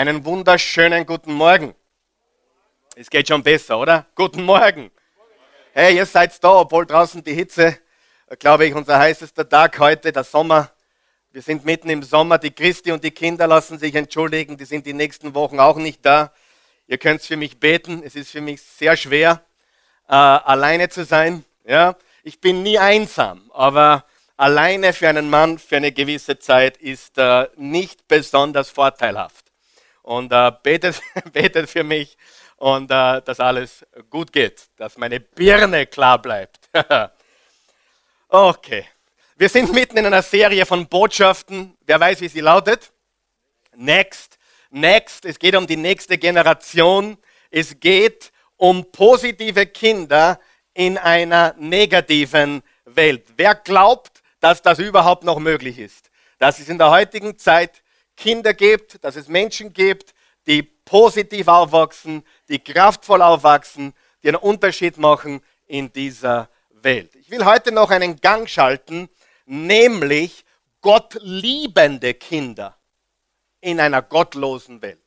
Einen wunderschönen guten Morgen. Es geht schon besser, oder? Guten Morgen. Hey, ihr seid da, obwohl draußen die Hitze, glaube ich, unser heißester Tag heute, der Sommer. Wir sind mitten im Sommer. Die Christi und die Kinder lassen sich entschuldigen. Die sind die nächsten Wochen auch nicht da. Ihr könnt für mich beten. Es ist für mich sehr schwer, äh, alleine zu sein. Ja, ich bin nie einsam, aber alleine für einen Mann für eine gewisse Zeit ist äh, nicht besonders vorteilhaft. Und äh, betet, betet für mich und äh, dass alles gut geht, dass meine Birne klar bleibt. okay. Wir sind mitten in einer Serie von Botschaften. Wer weiß, wie sie lautet? Next. Next. Es geht um die nächste Generation. Es geht um positive Kinder in einer negativen Welt. Wer glaubt, dass das überhaupt noch möglich ist. Dass es in der heutigen Zeit Kinder gibt, dass es Menschen gibt, die positiv aufwachsen, die kraftvoll aufwachsen, die einen Unterschied machen in dieser Welt. Ich will heute noch einen Gang schalten, nämlich gottliebende Kinder in einer gottlosen Welt.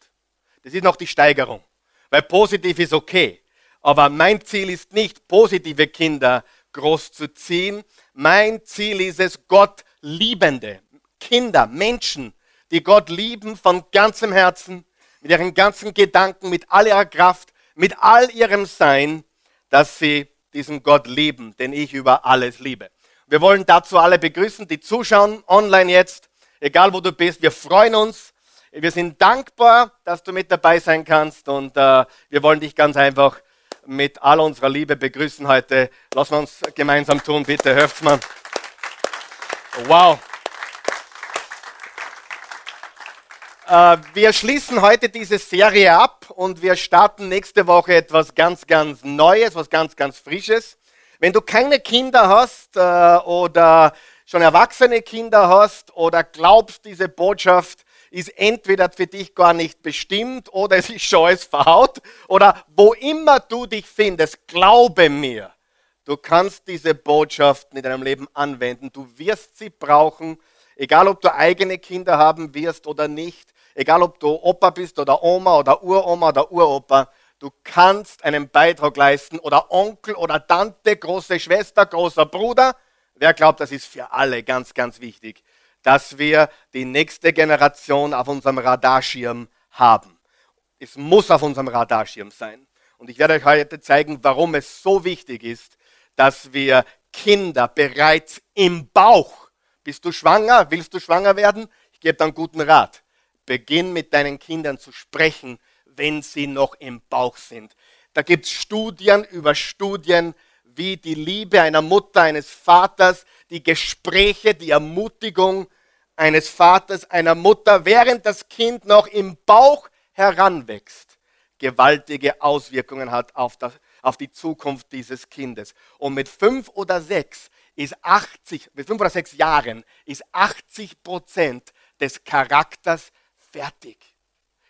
Das ist noch die Steigerung, weil positiv ist okay. Aber mein Ziel ist nicht, positive Kinder groß zu ziehen, mein Ziel ist es, Gott liebende Kinder, Menschen, die Gott lieben von ganzem Herzen, mit ihren ganzen Gedanken, mit all ihrer Kraft, mit all ihrem Sein, dass sie diesen Gott lieben, den ich über alles liebe. Wir wollen dazu alle begrüßen, die zuschauen, online jetzt, egal wo du bist. Wir freuen uns. Wir sind dankbar, dass du mit dabei sein kannst und äh, wir wollen dich ganz einfach mit all unserer Liebe begrüßen heute. Wir uns gemeinsam tun, bitte, mir. Wow. Äh, wir schließen heute diese Serie ab und wir starten nächste Woche etwas ganz, ganz Neues, was ganz, ganz Frisches. Wenn du keine Kinder hast äh, oder schon erwachsene Kinder hast oder glaubst, diese Botschaft ist entweder für dich gar nicht bestimmt oder es ist schon alles verhaut oder wo immer du dich findest, glaube mir, du kannst diese Botschaften in deinem Leben anwenden. Du wirst sie brauchen, egal ob du eigene Kinder haben wirst oder nicht, egal ob du Opa bist oder Oma oder Uroma oder Uropa. Du kannst einen Beitrag leisten oder Onkel oder Tante, große Schwester, großer Bruder. Wer glaubt, das ist für alle ganz, ganz wichtig dass wir die nächste Generation auf unserem Radarschirm haben. Es muss auf unserem Radarschirm sein. Und ich werde euch heute zeigen, warum es so wichtig ist, dass wir Kinder bereits im Bauch, bist du schwanger, willst du schwanger werden? Ich gebe einen guten Rat. Beginn mit deinen Kindern zu sprechen, wenn sie noch im Bauch sind. Da gibt es Studien über Studien, wie die Liebe einer Mutter, eines Vaters, die Gespräche, die Ermutigung eines Vaters, einer Mutter, während das Kind noch im Bauch heranwächst, gewaltige Auswirkungen hat auf, das, auf die Zukunft dieses Kindes. Und mit fünf oder sechs ist 80, mit fünf oder sechs Jahren ist 80 Prozent des Charakters fertig.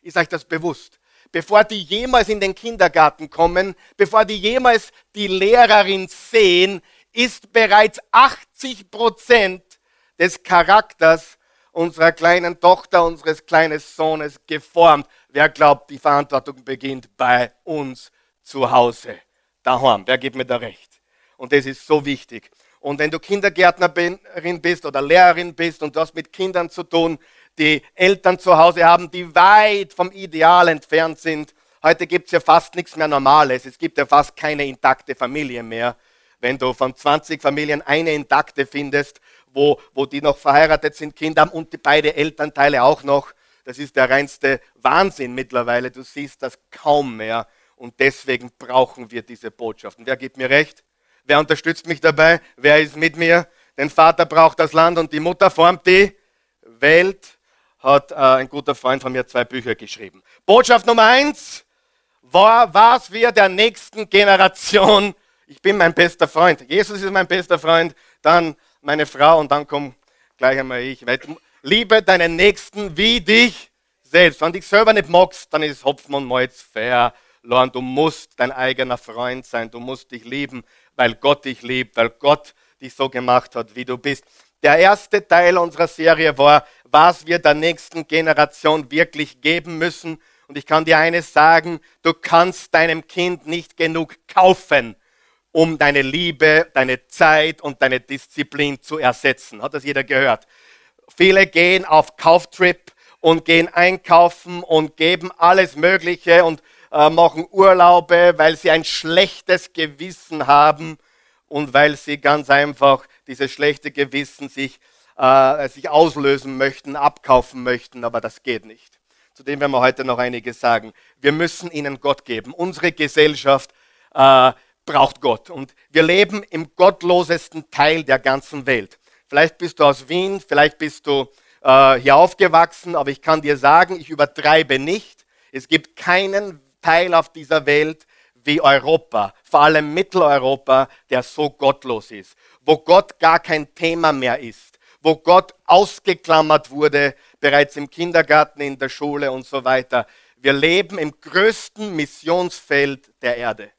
Ist euch das bewusst? Bevor die jemals in den Kindergarten kommen, bevor die jemals die Lehrerin sehen, ist bereits 80 Prozent des Charakters unserer kleinen Tochter, unseres kleinen Sohnes geformt. Wer glaubt, die Verantwortung beginnt bei uns zu Hause, daheim. Wer gibt mir da recht? Und das ist so wichtig. Und wenn du Kindergärtnerin bist oder Lehrerin bist und du hast mit Kindern zu tun, die Eltern zu Hause haben, die weit vom Ideal entfernt sind, heute gibt es ja fast nichts mehr Normales. Es gibt ja fast keine intakte Familie mehr. Wenn du von 20 Familien eine intakte findest, wo, wo die noch verheiratet sind, Kinder haben und die beide Elternteile auch noch. Das ist der reinste Wahnsinn mittlerweile. Du siehst das kaum mehr. Und deswegen brauchen wir diese Botschaften. Wer gibt mir recht? Wer unterstützt mich dabei? Wer ist mit mir? Den Vater braucht das Land und die Mutter formt die Welt. Hat äh, ein guter Freund von mir zwei Bücher geschrieben. Botschaft Nummer eins war, was wir der nächsten Generation. Ich bin mein bester Freund. Jesus ist mein bester Freund. Dann meine Frau und dann kommt gleich einmal ich. Liebe deinen Nächsten wie dich selbst. Wenn dich selber nicht magst, dann ist Hopfen und Malz verloren. Du musst dein eigener Freund sein. Du musst dich lieben, weil Gott dich liebt, weil Gott dich so gemacht hat, wie du bist. Der erste Teil unserer Serie war, was wir der nächsten Generation wirklich geben müssen. Und ich kann dir eines sagen, du kannst deinem Kind nicht genug kaufen, um deine Liebe, deine Zeit und deine Disziplin zu ersetzen. Hat das jeder gehört? Viele gehen auf Kauftrip und gehen einkaufen und geben alles Mögliche und äh, machen Urlaube, weil sie ein schlechtes Gewissen haben und weil sie ganz einfach dieses schlechte Gewissen sich, äh, sich auslösen möchten, abkaufen möchten, aber das geht nicht. Zudem werden wir heute noch einiges sagen. Wir müssen ihnen Gott geben. Unsere Gesellschaft äh, braucht Gott und wir leben im gottlosesten Teil der ganzen Welt. Vielleicht bist du aus Wien, vielleicht bist du äh, hier aufgewachsen, aber ich kann dir sagen, ich übertreibe nicht. Es gibt keinen Teil auf dieser Welt wie Europa, vor allem Mitteleuropa, der so gottlos ist, wo Gott gar kein Thema mehr ist, wo Gott ausgeklammert wurde, bereits im Kindergarten, in der Schule und so weiter. Wir leben im größten Missionsfeld der Erde.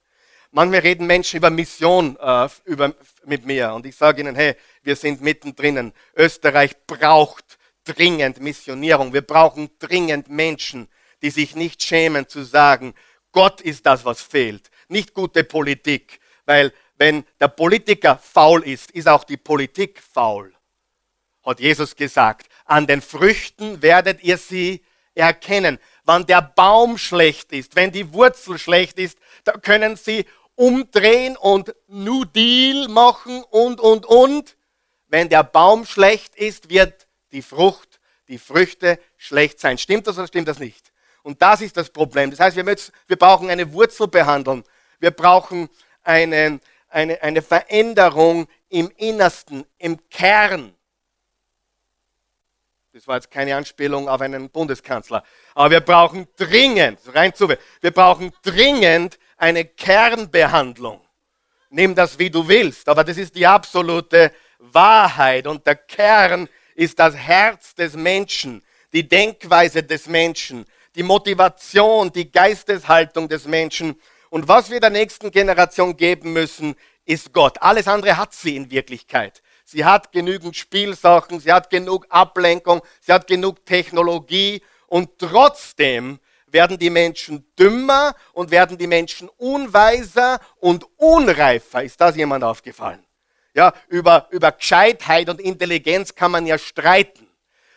Manchmal reden Menschen über Mission äh, über, mit mir und ich sage ihnen, hey, wir sind mittendrin. Österreich braucht dringend Missionierung. Wir brauchen dringend Menschen, die sich nicht schämen zu sagen, Gott ist das, was fehlt, nicht gute Politik, weil wenn der Politiker faul ist, ist auch die Politik faul, hat Jesus gesagt. An den Früchten werdet ihr sie erkennen. Wenn der Baum schlecht ist, wenn die Wurzel schlecht ist, da können sie umdrehen und New Deal machen und, und, und. Wenn der Baum schlecht ist, wird die Frucht, die Früchte schlecht sein. Stimmt das oder stimmt das nicht? Und das ist das Problem. Das heißt, wir, müssen, wir brauchen eine Wurzelbehandlung. Wir brauchen eine, eine, eine Veränderung im Innersten, im Kern. Das war jetzt keine Anspielung auf einen Bundeskanzler. Aber wir brauchen dringend, rein zu, wir brauchen dringend eine Kernbehandlung. Nimm das, wie du willst, aber das ist die absolute Wahrheit. Und der Kern ist das Herz des Menschen, die Denkweise des Menschen, die Motivation, die Geisteshaltung des Menschen. Und was wir der nächsten Generation geben müssen, ist Gott. Alles andere hat sie in Wirklichkeit. Sie hat genügend Spielsachen, sie hat genug Ablenkung, sie hat genug Technologie und trotzdem werden die Menschen dümmer und werden die Menschen unweiser und unreifer. Ist das jemand aufgefallen? Ja, über, über Gescheitheit und Intelligenz kann man ja streiten.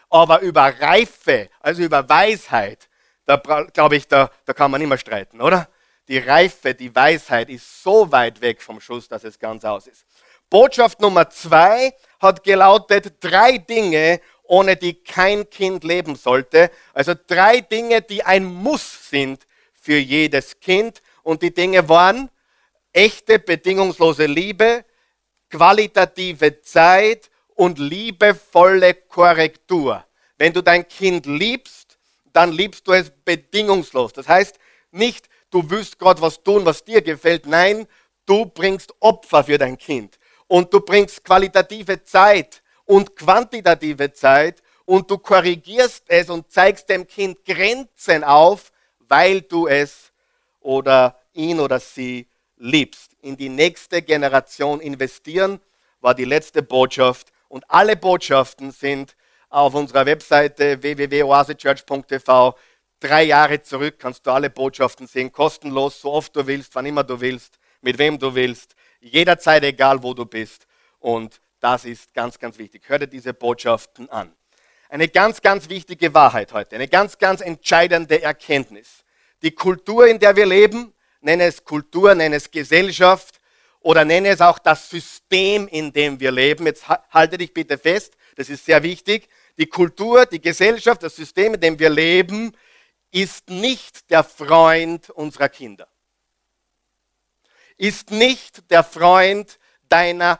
Aber über Reife, also über Weisheit, da glaube ich, da, da kann man immer streiten, oder? Die Reife, die Weisheit ist so weit weg vom Schuss, dass es ganz aus ist. Botschaft Nummer zwei hat gelautet, drei Dinge, ohne die kein Kind leben sollte. Also drei Dinge, die ein Muss sind für jedes Kind. Und die Dinge waren echte, bedingungslose Liebe, qualitative Zeit und liebevolle Korrektur. Wenn du dein Kind liebst, dann liebst du es bedingungslos. Das heißt nicht, du willst Gott was tun, was dir gefällt. Nein, du bringst Opfer für dein Kind. Und du bringst qualitative Zeit und quantitative Zeit und du korrigierst es und zeigst dem Kind Grenzen auf, weil du es oder ihn oder sie liebst. In die nächste Generation investieren war die letzte Botschaft und alle Botschaften sind auf unserer Webseite www.oasechurch.tv. Drei Jahre zurück kannst du alle Botschaften sehen, kostenlos, so oft du willst, wann immer du willst, mit wem du willst, jederzeit, egal wo du bist. Und das ist ganz, ganz wichtig. Hör dir diese Botschaften an. Eine ganz, ganz wichtige Wahrheit heute, eine ganz, ganz entscheidende Erkenntnis. Die Kultur, in der wir leben, nenne es Kultur, nenne es Gesellschaft oder nenne es auch das System, in dem wir leben. Jetzt halte dich bitte fest, das ist sehr wichtig. Die Kultur, die Gesellschaft, das System, in dem wir leben, ist nicht der Freund unserer Kinder. Ist nicht der Freund deiner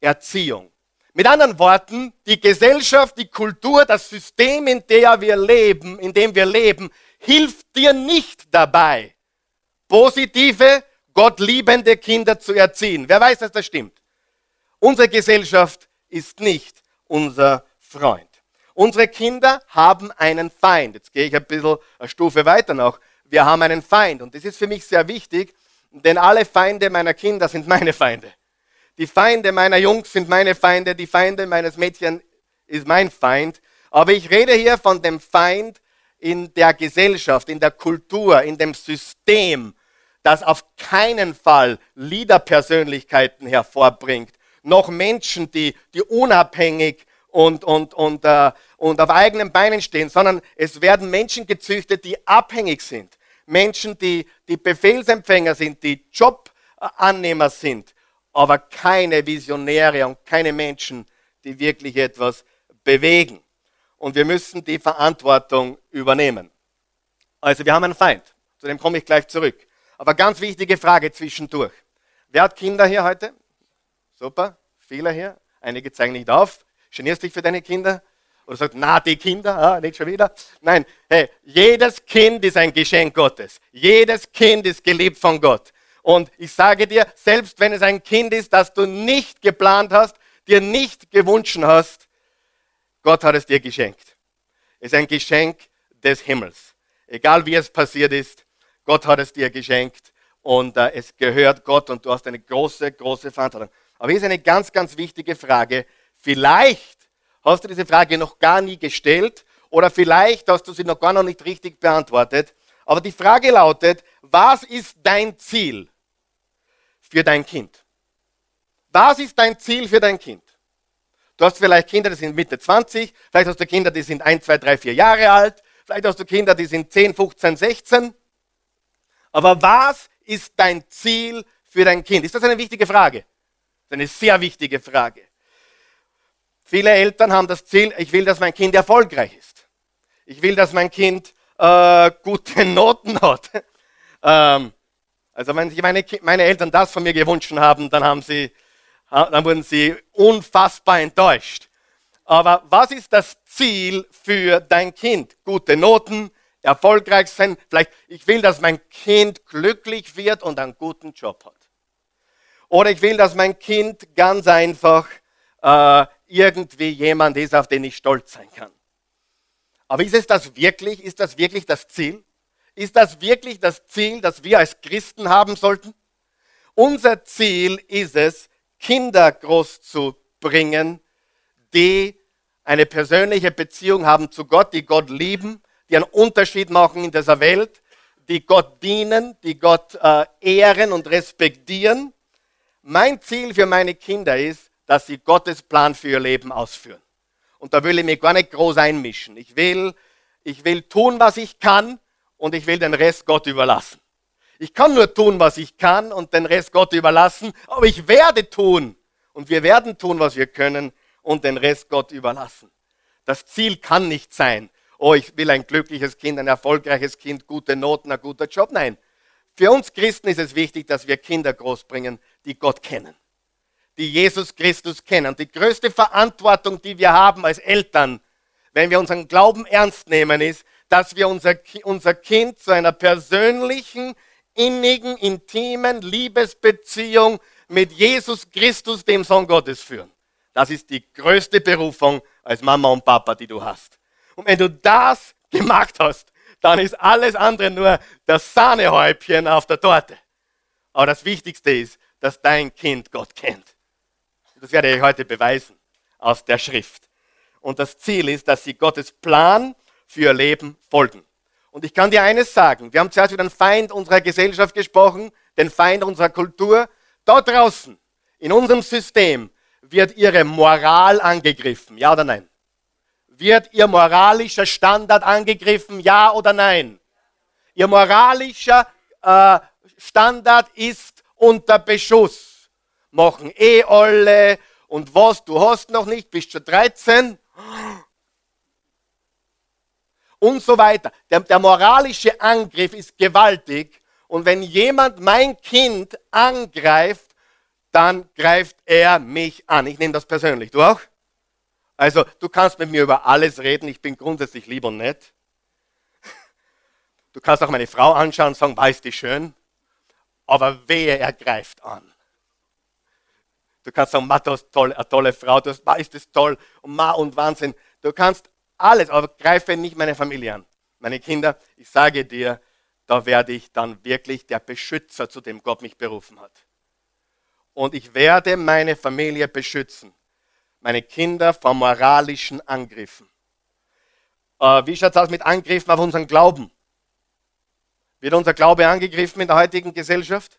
Erziehung. Mit anderen Worten, die Gesellschaft, die Kultur, das System, in dem wir leben, in dem wir leben, hilft dir nicht dabei, positive, gottliebende Kinder zu erziehen. Wer weiß, dass das stimmt? Unsere Gesellschaft ist nicht unser Freund. Unsere Kinder haben einen Feind. Jetzt gehe ich ein bisschen eine Stufe weiter noch. Wir haben einen Feind und das ist für mich sehr wichtig, denn alle Feinde meiner Kinder sind meine Feinde. Die Feinde meiner Jungs sind meine Feinde, die Feinde meines Mädchens ist mein Feind. Aber ich rede hier von dem Feind in der Gesellschaft, in der Kultur, in dem System, das auf keinen Fall Leaderpersönlichkeiten hervorbringt, noch Menschen, die, die unabhängig und, und, und, äh, und auf eigenen Beinen stehen, sondern es werden Menschen gezüchtet, die abhängig sind. Menschen, die, die Befehlsempfänger sind, die Jobannehmer sind, aber keine Visionäre und keine Menschen, die wirklich etwas bewegen. Und wir müssen die Verantwortung übernehmen. Also wir haben einen Feind. Zu dem komme ich gleich zurück. Aber ganz wichtige Frage zwischendurch. Wer hat Kinder hier heute? Super, viele hier. Einige zeigen nicht auf. Genierst dich für deine Kinder? Oder sagt, na, die Kinder, ah, nicht schon wieder. Nein, hey, jedes Kind ist ein Geschenk Gottes. Jedes Kind ist geliebt von Gott. Und ich sage dir, selbst wenn es ein Kind ist, das du nicht geplant hast, dir nicht gewünscht hast, Gott hat es dir geschenkt. Es ist ein Geschenk des Himmels. Egal wie es passiert ist, Gott hat es dir geschenkt und äh, es gehört Gott und du hast eine große, große Verantwortung. Aber hier ist eine ganz, ganz wichtige Frage. Vielleicht hast du diese Frage noch gar nie gestellt oder vielleicht hast du sie noch gar noch nicht richtig beantwortet. Aber die Frage lautet, was ist dein Ziel für dein Kind? Was ist dein Ziel für dein Kind? Du hast vielleicht Kinder, die sind Mitte 20, vielleicht hast du Kinder, die sind 1, 2, 3, 4 Jahre alt, vielleicht hast du Kinder, die sind 10, 15, 16. Aber was ist dein Ziel für dein Kind? Ist das eine wichtige Frage? Das ist eine sehr wichtige Frage. Viele Eltern haben das Ziel, ich will, dass mein Kind erfolgreich ist. Ich will, dass mein Kind äh, gute Noten hat. ähm, also wenn sich meine, meine Eltern das von mir gewünscht haben, dann, haben sie, dann wurden sie unfassbar enttäuscht. Aber was ist das Ziel für dein Kind? Gute Noten, erfolgreich sein. Vielleicht, ich will, dass mein Kind glücklich wird und einen guten Job hat. Oder ich will, dass mein Kind ganz einfach äh, irgendwie jemand ist, auf den ich stolz sein kann. Aber ist es das wirklich? Ist das wirklich das Ziel? Ist das wirklich das Ziel, das wir als Christen haben sollten? Unser Ziel ist es, Kinder groß zu bringen, die eine persönliche Beziehung haben zu Gott, die Gott lieben, die einen Unterschied machen in dieser Welt, die Gott dienen, die Gott äh, ehren und respektieren. Mein Ziel für meine Kinder ist, dass sie Gottes Plan für ihr Leben ausführen. Und da will ich mich gar nicht groß einmischen. Ich will, ich will tun, was ich kann und ich will den Rest Gott überlassen. Ich kann nur tun, was ich kann und den Rest Gott überlassen, aber ich werde tun und wir werden tun, was wir können und den Rest Gott überlassen. Das Ziel kann nicht sein, oh, ich will ein glückliches Kind, ein erfolgreiches Kind, gute Noten, ein guter Job. Nein, für uns Christen ist es wichtig, dass wir Kinder großbringen, die Gott kennen, die Jesus Christus kennen. Die größte Verantwortung, die wir haben als Eltern, wenn wir unseren Glauben ernst nehmen, ist, dass wir unser, unser Kind zu einer persönlichen, innigen, intimen Liebesbeziehung mit Jesus Christus, dem Sohn Gottes, führen. Das ist die größte Berufung als Mama und Papa, die du hast. Und wenn du das gemacht hast, dann ist alles andere nur das Sahnehäubchen auf der Torte. Aber das Wichtigste ist, dass dein Kind Gott kennt. Das werde ich heute beweisen aus der Schrift. Und das Ziel ist, dass sie Gottes Plan für ihr Leben folgen. Und ich kann dir eines sagen, wir haben zuerst über den Feind unserer Gesellschaft gesprochen, den Feind unserer Kultur. Dort draußen, in unserem System, wird ihre Moral angegriffen. Ja oder nein? Wird ihr moralischer Standard angegriffen, ja oder nein? Ihr moralischer äh, Standard ist unter Beschuss. Machen eh alle und was, du hast noch nicht, bist schon 13 und so weiter. Der, der moralische Angriff ist gewaltig und wenn jemand mein Kind angreift, dann greift er mich an. Ich nehme das persönlich. Du auch? Also, du kannst mit mir über alles reden. Ich bin grundsätzlich lieb und nett. Du kannst auch meine Frau anschauen und sagen, weißt du schön? Aber wehe, er greift an. Du kannst sagen, Ma, du hast toll, eine tolle Frau, du hast, Ma, ist das toll und Ma und Wahnsinn. Du kannst alles, aber greife nicht meine Familie an. Meine Kinder, ich sage dir, da werde ich dann wirklich der Beschützer, zu dem Gott mich berufen hat. und ich werde meine Familie beschützen. Meine Kinder vor moralischen Angriffen. Äh, wie schaut es aus mit Angriffen auf unseren Glauben? Wird unser Glaube angegriffen in der heutigen Gesellschaft?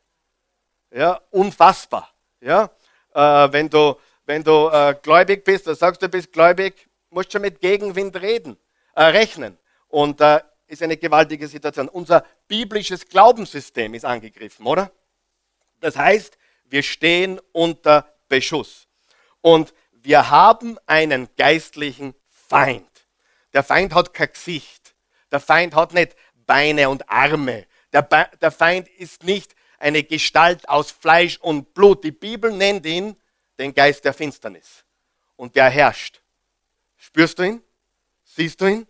Ja, unfassbar. Ja, äh, wenn du, wenn du äh, gläubig bist, oder sagst du bist gläubig, musst schon mit Gegenwind reden, äh, rechnen. Und äh, ist eine gewaltige Situation. Unser biblisches Glaubenssystem ist angegriffen, oder? Das heißt, wir stehen unter Beschuss. Und wir haben einen geistlichen Feind. Der Feind hat kein Gesicht. Der Feind hat nicht Beine und Arme. Der, Be der Feind ist nicht eine Gestalt aus Fleisch und Blut. Die Bibel nennt ihn den Geist der Finsternis. Und der herrscht. Spürst du ihn? Siehst du ihn?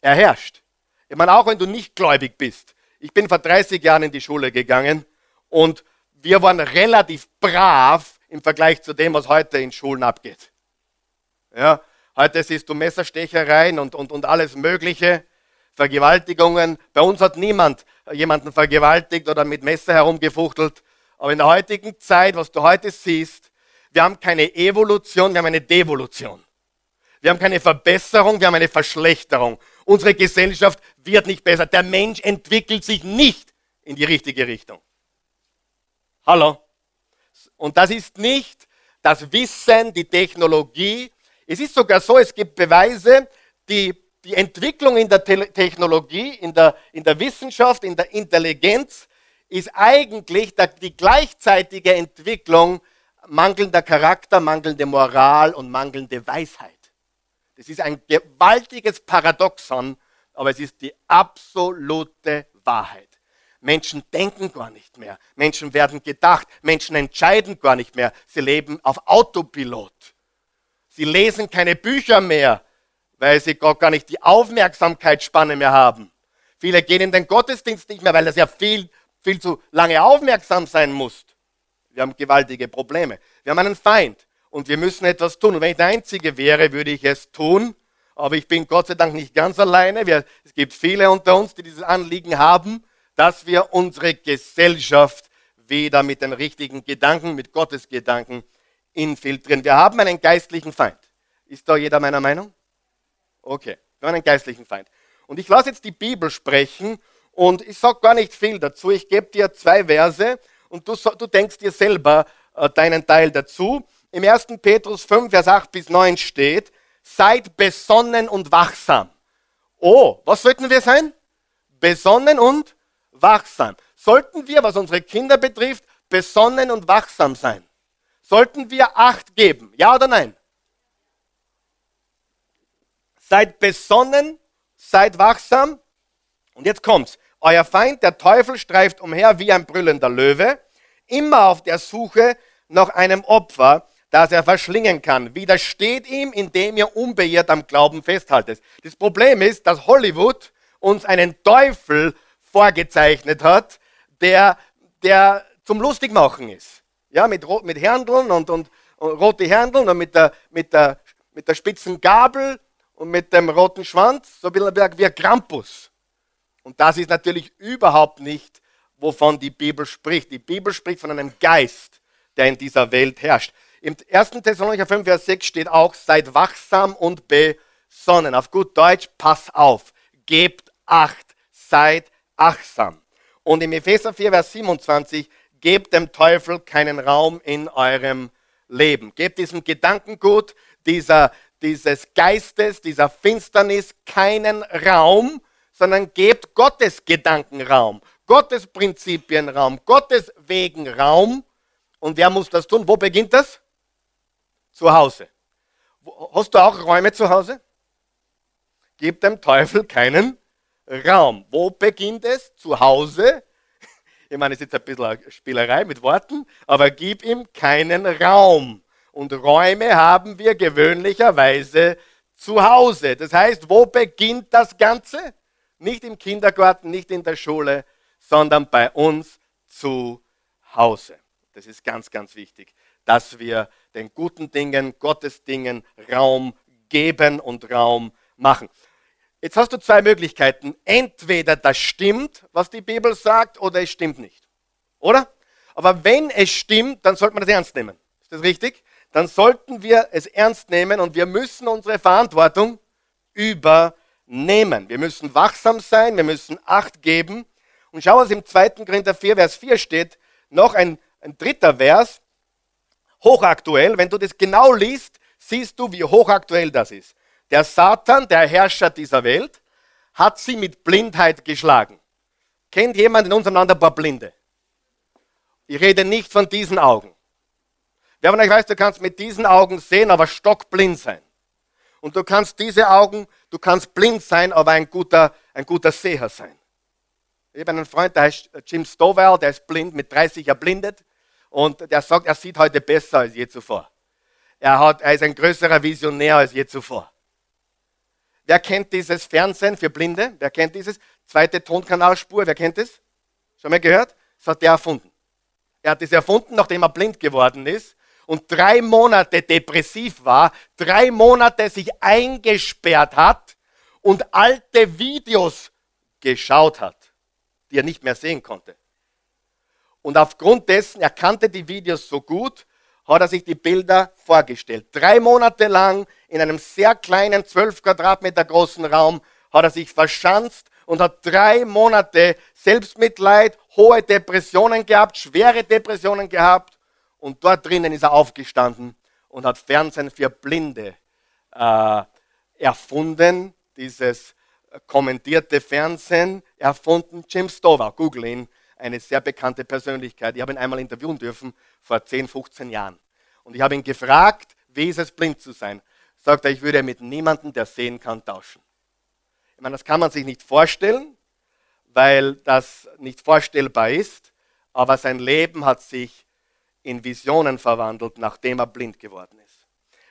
Er herrscht. Ich meine, auch wenn du nicht gläubig bist. Ich bin vor 30 Jahren in die Schule gegangen und wir waren relativ brav im Vergleich zu dem, was heute in Schulen abgeht. Ja, heute siehst du Messerstechereien und, und, und alles Mögliche, Vergewaltigungen. Bei uns hat niemand jemanden vergewaltigt oder mit Messer herumgefuchtelt. Aber in der heutigen Zeit, was du heute siehst, wir haben keine Evolution, wir haben eine Devolution. Wir haben keine Verbesserung, wir haben eine Verschlechterung. Unsere Gesellschaft wird nicht besser. Der Mensch entwickelt sich nicht in die richtige Richtung. Hallo? Und das ist nicht das Wissen, die Technologie. Es ist sogar so, es gibt Beweise, die, die Entwicklung in der Te Technologie, in der, in der Wissenschaft, in der Intelligenz ist eigentlich die gleichzeitige Entwicklung mangelnder Charakter, mangelnde Moral und mangelnde Weisheit. Das ist ein gewaltiges Paradoxon, aber es ist die absolute Wahrheit. Menschen denken gar nicht mehr. Menschen werden gedacht. Menschen entscheiden gar nicht mehr. Sie leben auf Autopilot. Sie lesen keine Bücher mehr, weil sie gar, nicht die Aufmerksamkeitsspanne mehr haben. Viele gehen in den Gottesdienst nicht mehr, weil das ja viel, viel zu lange aufmerksam sein muss. Wir haben gewaltige Probleme. Wir haben einen Feind und wir müssen etwas tun. Und wenn ich der Einzige wäre, würde ich es tun. Aber ich bin Gott sei Dank nicht ganz alleine. Wir, es gibt viele unter uns, die dieses Anliegen haben dass wir unsere Gesellschaft wieder mit den richtigen Gedanken, mit Gottes Gedanken infiltrieren. Wir haben einen geistlichen Feind. Ist da jeder meiner Meinung? Okay, wir haben einen geistlichen Feind. Und ich lasse jetzt die Bibel sprechen und ich sage gar nicht viel dazu. Ich gebe dir zwei Verse und du, du denkst dir selber äh, deinen Teil dazu. Im 1. Petrus 5, Vers 8 bis 9 steht, seid besonnen und wachsam. Oh, was sollten wir sein? Besonnen und wachsam. Sollten wir, was unsere Kinder betrifft, besonnen und wachsam sein? Sollten wir Acht geben? Ja oder nein? Seid besonnen, seid wachsam. Und jetzt kommt's. Euer Feind, der Teufel, streift umher wie ein brüllender Löwe, immer auf der Suche nach einem Opfer, das er verschlingen kann. Widersteht ihm, indem ihr unbeirrt am Glauben festhaltet. Das Problem ist, dass Hollywood uns einen Teufel vorgezeichnet hat, der, der zum Lustigmachen ist. Ja, mit, mit Händeln und, und, und rote Händeln und mit der, mit, der, mit der spitzen Gabel und mit dem roten Schwanz, so wie ein Krampus. Und das ist natürlich überhaupt nicht, wovon die Bibel spricht. Die Bibel spricht von einem Geist, der in dieser Welt herrscht. Im 1. Thessalonicher 5, Vers 6 steht auch, seid wachsam und besonnen. Auf gut Deutsch, pass auf, gebt Acht, seid achtsam. Und im Epheser 4, Vers 27, gebt dem Teufel keinen Raum in eurem Leben. Gebt diesem Gedankengut, dieser, dieses Geistes, dieser Finsternis keinen Raum, sondern gebt Gottes Gedankenraum, Gottes Prinzipienraum, Gottes Wegenraum. Und wer muss das tun? Wo beginnt das? Zu Hause. Hast du auch Räume zu Hause? Gib dem Teufel keinen Raum. Wo beginnt es? Zu Hause. Ich meine, es ist jetzt ein bisschen Spielerei mit Worten, aber gib ihm keinen Raum. Und Räume haben wir gewöhnlicherweise zu Hause. Das heißt, wo beginnt das Ganze? Nicht im Kindergarten, nicht in der Schule, sondern bei uns zu Hause. Das ist ganz, ganz wichtig, dass wir den guten Dingen, Gottes Dingen Raum geben und Raum machen. Jetzt hast du zwei Möglichkeiten. Entweder das stimmt, was die Bibel sagt, oder es stimmt nicht. Oder? Aber wenn es stimmt, dann sollte man das ernst nehmen. Ist das richtig? Dann sollten wir es ernst nehmen und wir müssen unsere Verantwortung übernehmen. Wir müssen wachsam sein, wir müssen Acht geben. Und schau, was im 2. Korinther 4, Vers 4 steht. Noch ein, ein dritter Vers, hochaktuell. Wenn du das genau liest, siehst du, wie hochaktuell das ist. Der Satan, der Herrscher dieser Welt, hat sie mit Blindheit geschlagen. Kennt jemand in unserem Land ein paar Blinde? Ich rede nicht von diesen Augen. Wer von euch weiß, du kannst mit diesen Augen sehen, aber stockblind sein. Und du kannst diese Augen, du kannst blind sein, aber ein guter, ein guter Seher sein. Ich habe einen Freund, der heißt Jim Stovall, der ist blind, mit 30 erblindet. Und der sagt, er sieht heute besser als je zuvor. Er, hat, er ist ein größerer Visionär als je zuvor. Wer kennt dieses Fernsehen für Blinde? Wer kennt dieses? Zweite Tonkanalspur, wer kennt es? Schon mal gehört? Das hat er erfunden. Er hat es erfunden, nachdem er blind geworden ist und drei Monate depressiv war, drei Monate sich eingesperrt hat und alte Videos geschaut hat, die er nicht mehr sehen konnte. Und aufgrund dessen, er kannte die Videos so gut, hat er sich die Bilder vorgestellt. Drei Monate lang in einem sehr kleinen, zwölf Quadratmeter großen Raum hat er sich verschanzt und hat drei Monate Selbstmitleid, hohe Depressionen gehabt, schwere Depressionen gehabt. Und dort drinnen ist er aufgestanden und hat Fernsehen für Blinde äh, erfunden, dieses kommentierte Fernsehen erfunden. Jim Stover, google ihn, eine sehr bekannte Persönlichkeit. Ich habe ihn einmal interviewen dürfen vor 10, 15 Jahren. Und ich habe ihn gefragt, wie ist es, blind zu sein? Sagt er, ich würde mit niemandem, der sehen kann, tauschen. Ich meine, das kann man sich nicht vorstellen, weil das nicht vorstellbar ist, aber sein Leben hat sich in Visionen verwandelt, nachdem er blind geworden ist.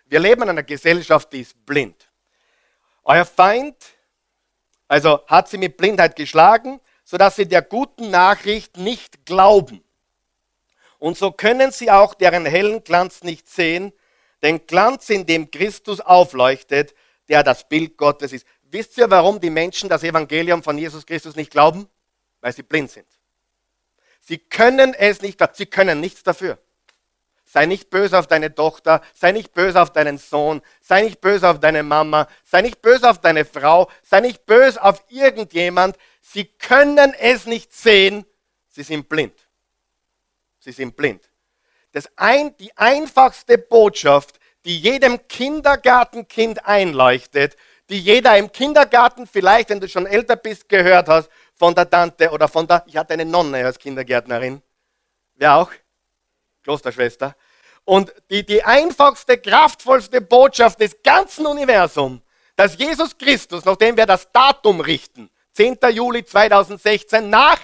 Wir leben in einer Gesellschaft, die ist blind. Euer Feind, also hat sie mit Blindheit geschlagen, sodass sie der guten Nachricht nicht glauben. Und so können sie auch deren hellen Glanz nicht sehen, den Glanz, in dem Christus aufleuchtet, der das Bild Gottes ist. Wisst ihr, warum die Menschen das Evangelium von Jesus Christus nicht glauben? Weil sie blind sind. Sie können es nicht, sie können nichts dafür. Sei nicht böse auf deine Tochter, sei nicht böse auf deinen Sohn, sei nicht böse auf deine Mama, sei nicht böse auf deine Frau, sei nicht böse auf irgendjemand. Sie können es nicht sehen, sie sind blind. Sie sind blind. Das ein, die einfachste Botschaft, die jedem Kindergartenkind einleuchtet, die jeder im Kindergarten vielleicht, wenn du schon älter bist, gehört hast, von der Tante oder von der, ich hatte eine Nonne als Kindergärtnerin. Wer auch? Klosterschwester. Und die, die einfachste, kraftvollste Botschaft des ganzen Universums, dass Jesus Christus, nachdem wir das Datum richten, 10. Juli 2016 nach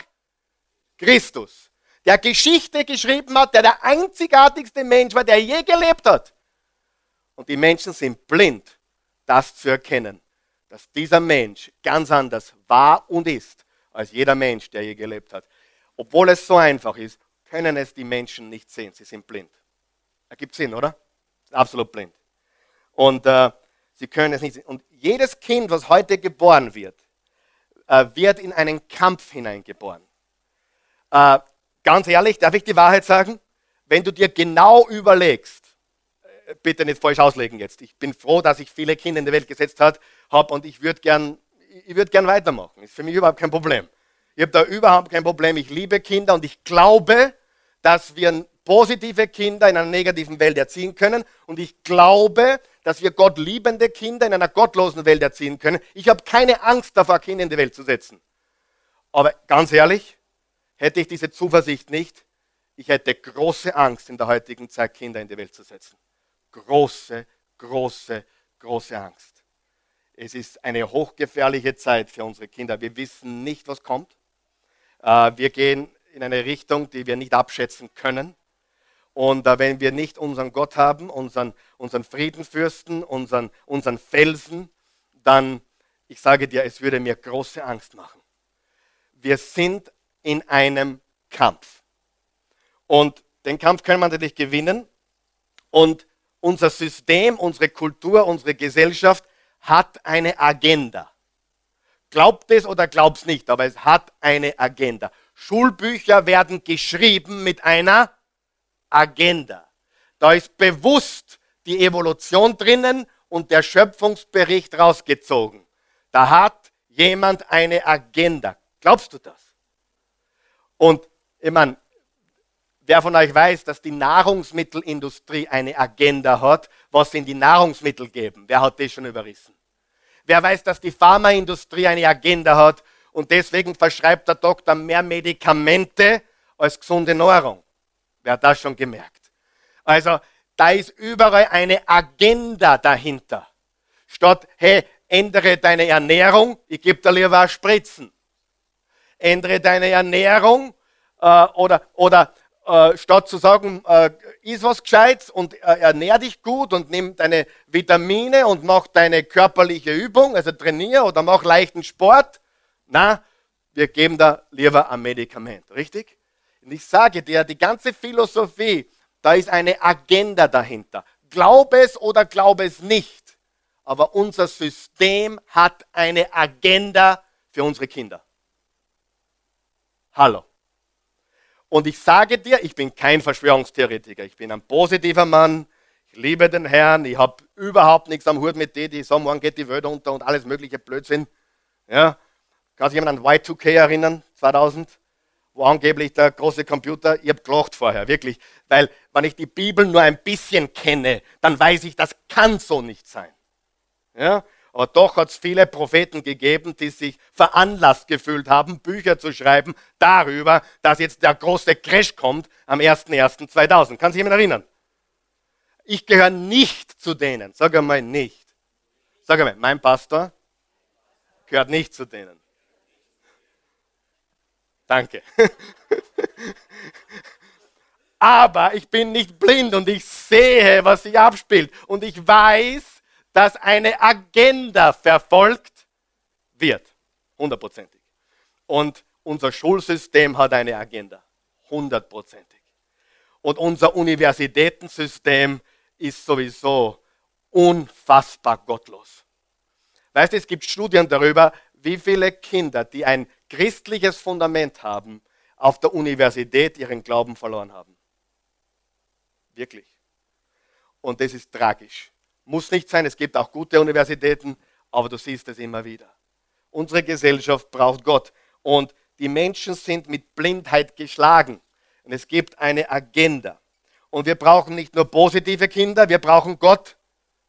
Christus, der Geschichte geschrieben hat, der der einzigartigste Mensch war, der je gelebt hat. Und die Menschen sind blind, das zu erkennen, dass dieser Mensch ganz anders war und ist als jeder Mensch, der je gelebt hat. Obwohl es so einfach ist, können es die Menschen nicht sehen. Sie sind blind. Ergibt Sinn, oder? Absolut blind. Und äh, sie können es nicht sehen. Und jedes Kind, was heute geboren wird, äh, wird in einen Kampf hineingeboren. Äh, ganz ehrlich, darf ich die Wahrheit sagen? Wenn du dir genau überlegst, äh, bitte nicht falsch auslegen jetzt. Ich bin froh, dass ich viele Kinder in die Welt gesetzt habe und ich würde gern, ich würd gern weitermachen. Ist für mich überhaupt kein Problem. Ich habe da überhaupt kein Problem. Ich liebe Kinder und ich glaube, dass wir positive Kinder in einer negativen Welt erziehen können. Und ich glaube, dass wir Gott liebende Kinder in einer gottlosen Welt erziehen können. Ich habe keine Angst davor, Kinder in die Welt zu setzen. Aber ganz ehrlich, hätte ich diese Zuversicht nicht, ich hätte große Angst in der heutigen Zeit, Kinder in die Welt zu setzen. Große, große, große Angst. Es ist eine hochgefährliche Zeit für unsere Kinder. Wir wissen nicht, was kommt. Äh, wir gehen in eine Richtung, die wir nicht abschätzen können. Und äh, wenn wir nicht unseren Gott haben, unseren, unseren Friedenfürsten, unseren, unseren Felsen, dann, ich sage dir, es würde mir große Angst machen. Wir sind in einem Kampf. Und den Kampf können wir natürlich gewinnen. Und unser System, unsere Kultur, unsere Gesellschaft hat eine Agenda. Glaubt es oder glaubt es nicht, aber es hat eine Agenda. Schulbücher werden geschrieben mit einer Agenda. Da ist bewusst die Evolution drinnen und der Schöpfungsbericht rausgezogen. Da hat jemand eine Agenda. Glaubst du das? Und ich meine, wer von euch weiß, dass die Nahrungsmittelindustrie eine Agenda hat, was sie in die Nahrungsmittel geben? Wer hat das schon überrissen? Wer weiß, dass die Pharmaindustrie eine Agenda hat und deswegen verschreibt der Doktor mehr Medikamente als gesunde Nahrung? Wer hat das schon gemerkt? Also, da ist überall eine Agenda dahinter. Statt, hey, ändere deine Ernährung, ich gebe dir lieber Spritzen. Ändere deine Ernährung äh, oder, oder äh, statt zu sagen, äh, iss was Gescheites und äh, ernähr dich gut und nimm deine Vitamine und mach deine körperliche Übung, also trainier oder mach leichten Sport. Na, wir geben da lieber ein Medikament, richtig? Und ich sage dir, die ganze Philosophie, da ist eine Agenda dahinter. Glaub es oder glaub es nicht. Aber unser System hat eine Agenda für unsere Kinder. Hallo. Und ich sage dir, ich bin kein Verschwörungstheoretiker. Ich bin ein positiver Mann. Ich liebe den Herrn. Ich habe überhaupt nichts am Hut mit denen, die sagen, morgen geht die Welt unter und alles mögliche Blödsinn. Ja. Kann sich jemand an Y2K erinnern, 2000? Wo angeblich der große Computer, ich habe gelacht vorher, wirklich. Weil, wenn ich die Bibel nur ein bisschen kenne, dann weiß ich, das kann so nicht sein. Ja. Aber doch hat es viele Propheten gegeben, die sich veranlasst gefühlt haben, Bücher zu schreiben darüber, dass jetzt der große Crash kommt am 01.01.2000. Kann sich jemand erinnern? Ich gehöre nicht zu denen. Sag einmal nicht. Sag einmal, mein Pastor gehört nicht zu denen. Danke. Aber ich bin nicht blind und ich sehe, was sich abspielt. Und ich weiß, dass eine Agenda verfolgt wird. Hundertprozentig. Und unser Schulsystem hat eine Agenda. Hundertprozentig. Und unser Universitätensystem ist sowieso unfassbar gottlos. Weißt du, es gibt Studien darüber, wie viele Kinder, die ein christliches Fundament haben, auf der Universität ihren Glauben verloren haben. Wirklich. Und das ist tragisch. Muss nicht sein, es gibt auch gute Universitäten, aber du siehst es immer wieder. Unsere Gesellschaft braucht Gott und die Menschen sind mit Blindheit geschlagen. Und es gibt eine Agenda. Und wir brauchen nicht nur positive Kinder, wir brauchen Gott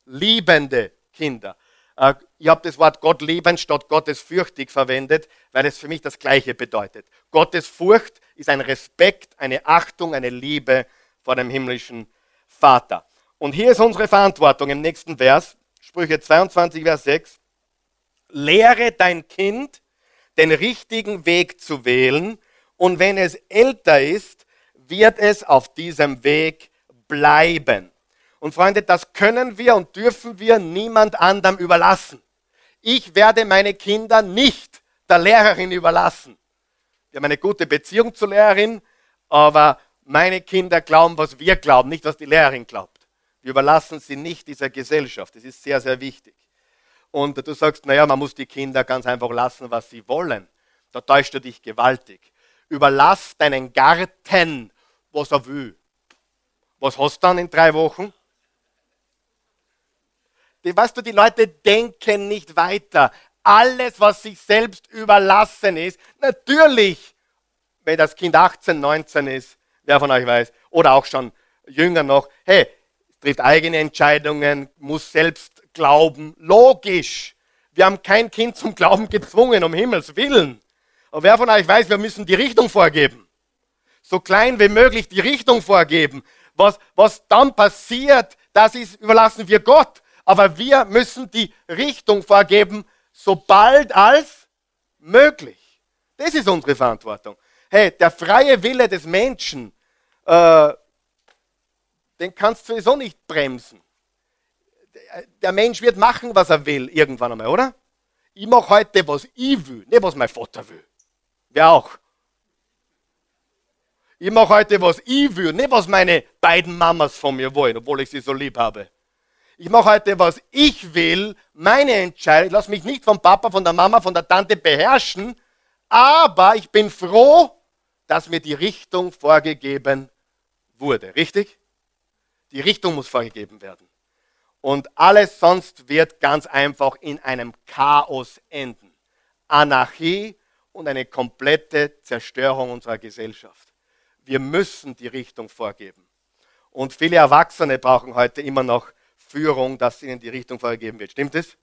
liebende Kinder. Äh, ich habe das Wort Gott lieben statt Gottes fürchtig verwendet, weil es für mich das Gleiche bedeutet. Gottes Furcht ist ein Respekt, eine Achtung, eine Liebe vor dem himmlischen Vater. Und hier ist unsere Verantwortung im nächsten Vers, Sprüche 22, Vers 6. Lehre dein Kind, den richtigen Weg zu wählen, und wenn es älter ist, wird es auf diesem Weg bleiben. Und Freunde, das können wir und dürfen wir niemand anderem überlassen. Ich werde meine Kinder nicht der Lehrerin überlassen. Wir haben eine gute Beziehung zur Lehrerin, aber meine Kinder glauben, was wir glauben, nicht was die Lehrerin glaubt. Wir überlassen sie nicht dieser Gesellschaft. Das ist sehr, sehr wichtig. Und du sagst, naja, man muss die Kinder ganz einfach lassen, was sie wollen. Da täuscht du dich gewaltig. Überlass deinen Garten, was er will. Was hast du dann in drei Wochen? Die, weißt du, die Leute denken nicht weiter. Alles, was sich selbst überlassen ist, natürlich, wenn das Kind 18, 19 ist, wer von euch weiß, oder auch schon jünger noch, hey, trifft eigene Entscheidungen, muss selbst glauben. Logisch. Wir haben kein Kind zum Glauben gezwungen, um Himmels Willen. Aber wer von euch weiß, wir müssen die Richtung vorgeben. So klein wie möglich die Richtung vorgeben. Was, was dann passiert, das ist, überlassen wir Gott. Aber wir müssen die Richtung vorgeben, sobald als möglich. Das ist unsere Verantwortung. Hey, der freie Wille des Menschen, äh, den kannst du sowieso nicht bremsen. Der Mensch wird machen, was er will, irgendwann einmal, oder? Ich mache heute, was ich will, nicht was mein Vater will. Wer auch? Ich mache heute, was ich will, nicht was meine beiden Mamas von mir wollen, obwohl ich sie so lieb habe. Ich mache heute, was ich will, meine Entscheidung. Ich lasse mich nicht vom Papa, von der Mama, von der Tante beherrschen, aber ich bin froh, dass mir die Richtung vorgegeben wurde. Richtig? Die Richtung muss vorgegeben werden. Und alles sonst wird ganz einfach in einem Chaos enden. Anarchie und eine komplette Zerstörung unserer Gesellschaft. Wir müssen die Richtung vorgeben. Und viele Erwachsene brauchen heute immer noch Führung, dass ihnen die Richtung vorgegeben wird. Stimmt es?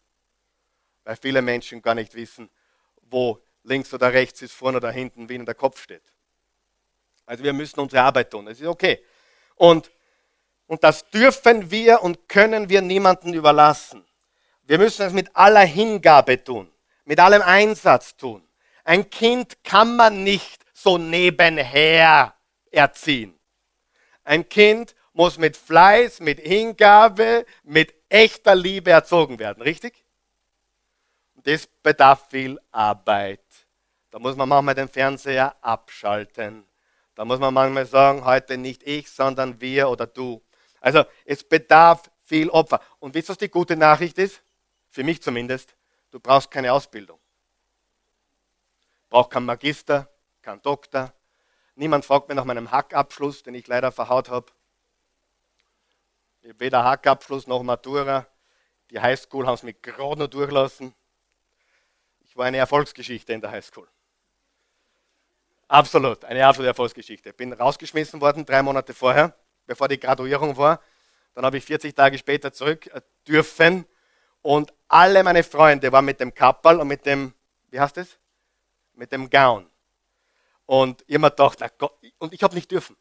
Weil viele Menschen gar nicht wissen, wo links oder rechts ist, vorne oder hinten, wie ihnen der Kopf steht. Also wir müssen unsere Arbeit tun. Das ist okay. Und, und das dürfen wir und können wir niemandem überlassen. Wir müssen es mit aller Hingabe tun, mit allem Einsatz tun. Ein Kind kann man nicht so nebenher erziehen. Ein Kind muss mit Fleiß, mit Hingabe, mit echter Liebe erzogen werden, richtig? Das bedarf viel Arbeit. Da muss man manchmal den Fernseher abschalten. Da muss man manchmal sagen, heute nicht ich, sondern wir oder du. Also es bedarf viel Opfer. Und wisst ihr, was die gute Nachricht ist? Für mich zumindest. Du brauchst keine Ausbildung. Braucht keinen Magister, keinen Doktor. Niemand fragt mir nach meinem Hackabschluss, den ich leider verhaut habe. Ich habe weder Hackabschluss noch Matura. Die Highschool haben es mich gerade noch durchlassen. Ich war eine Erfolgsgeschichte in der Highschool. Absolut, eine absolute Erfolgsgeschichte. Bin rausgeschmissen worden drei Monate vorher, bevor die Graduierung war. Dann habe ich 40 Tage später zurück äh, dürfen und alle meine Freunde waren mit dem Kappal und mit dem, wie heißt es? Mit dem Gown. Und ich habe gedacht, und ich habe nicht dürfen.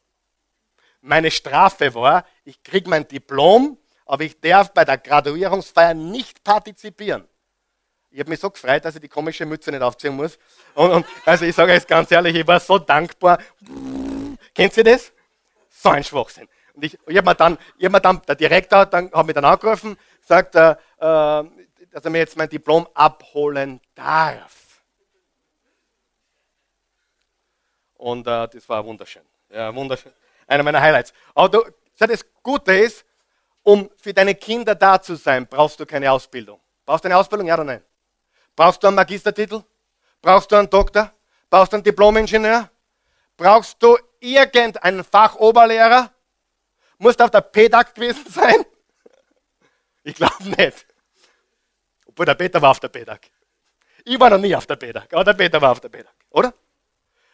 Meine Strafe war, ich kriege mein Diplom, aber ich darf bei der Graduierungsfeier nicht partizipieren. Ich habe mich so gefreut, dass ich die komische Mütze nicht aufziehen muss. Und, und also ich sage euch ganz ehrlich, ich war so dankbar. Kennt ihr das? So ein Schwachsinn. Und ich, ich habe mir dann, ich hab mir dann, der Direktor dann, hat mich dann angerufen, sagt, äh, dass er mir jetzt mein Diplom abholen darf. Und äh, das war wunderschön. Ja, wunderschön. Einer meiner Highlights. Aber du, das Gute ist, um für deine Kinder da zu sein, brauchst du keine Ausbildung. Brauchst du eine Ausbildung, ja oder nein? Brauchst du einen Magistertitel? Brauchst du einen Doktor? Brauchst du einen Diplomingenieur? Brauchst du irgendeinen Fachoberlehrer? Musst du auf der PEDAG gewesen sein? Ich glaube nicht. Obwohl der Peter war auf der PEDAG. Ich war noch nie auf der PEDAG, aber der Peter war auf der PEDAG, oder?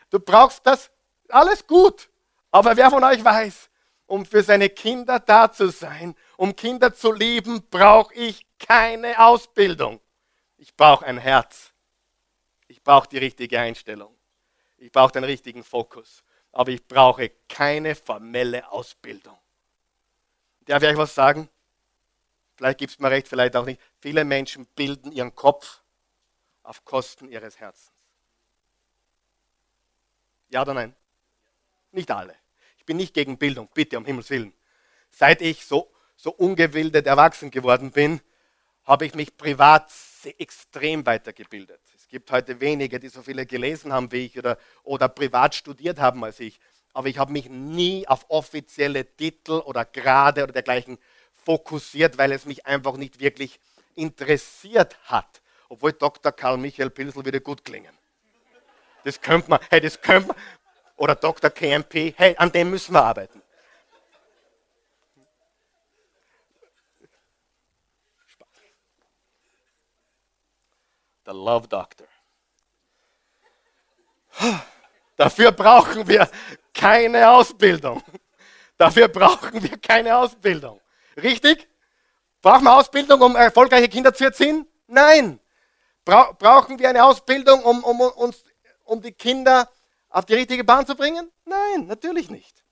Du brauchst das, alles gut. Aber wer von euch weiß, um für seine Kinder da zu sein, um Kinder zu lieben, brauche ich keine Ausbildung. Ich brauche ein Herz. Ich brauche die richtige Einstellung. Ich brauche den richtigen Fokus. Aber ich brauche keine formelle Ausbildung. Darf ich euch was sagen? Vielleicht gibt es mir recht, vielleicht auch nicht. Viele Menschen bilden ihren Kopf auf Kosten ihres Herzens. Ja oder nein? Nicht alle. Ich bin nicht gegen Bildung, bitte um Himmels Willen. Seit ich so, so ungewildet erwachsen geworden bin, habe ich mich privat extrem weitergebildet. Es gibt heute wenige, die so viele gelesen haben wie ich oder, oder privat studiert haben als ich. Aber ich habe mich nie auf offizielle Titel oder Grade oder dergleichen fokussiert, weil es mich einfach nicht wirklich interessiert hat. Obwohl Dr. Karl Michael Pilsel würde gut klingen. Das könnte man, hey, das könnte man. Oder Dr. KMP, hey, an dem müssen wir arbeiten. The Love Doctor. Dafür brauchen wir keine Ausbildung. Dafür brauchen wir keine Ausbildung. Richtig? Brauchen wir Ausbildung, um erfolgreiche Kinder zu erziehen? Nein. Bra brauchen wir eine Ausbildung, um, um, uns, um die Kinder auf die richtige Bahn zu bringen? Nein, natürlich nicht.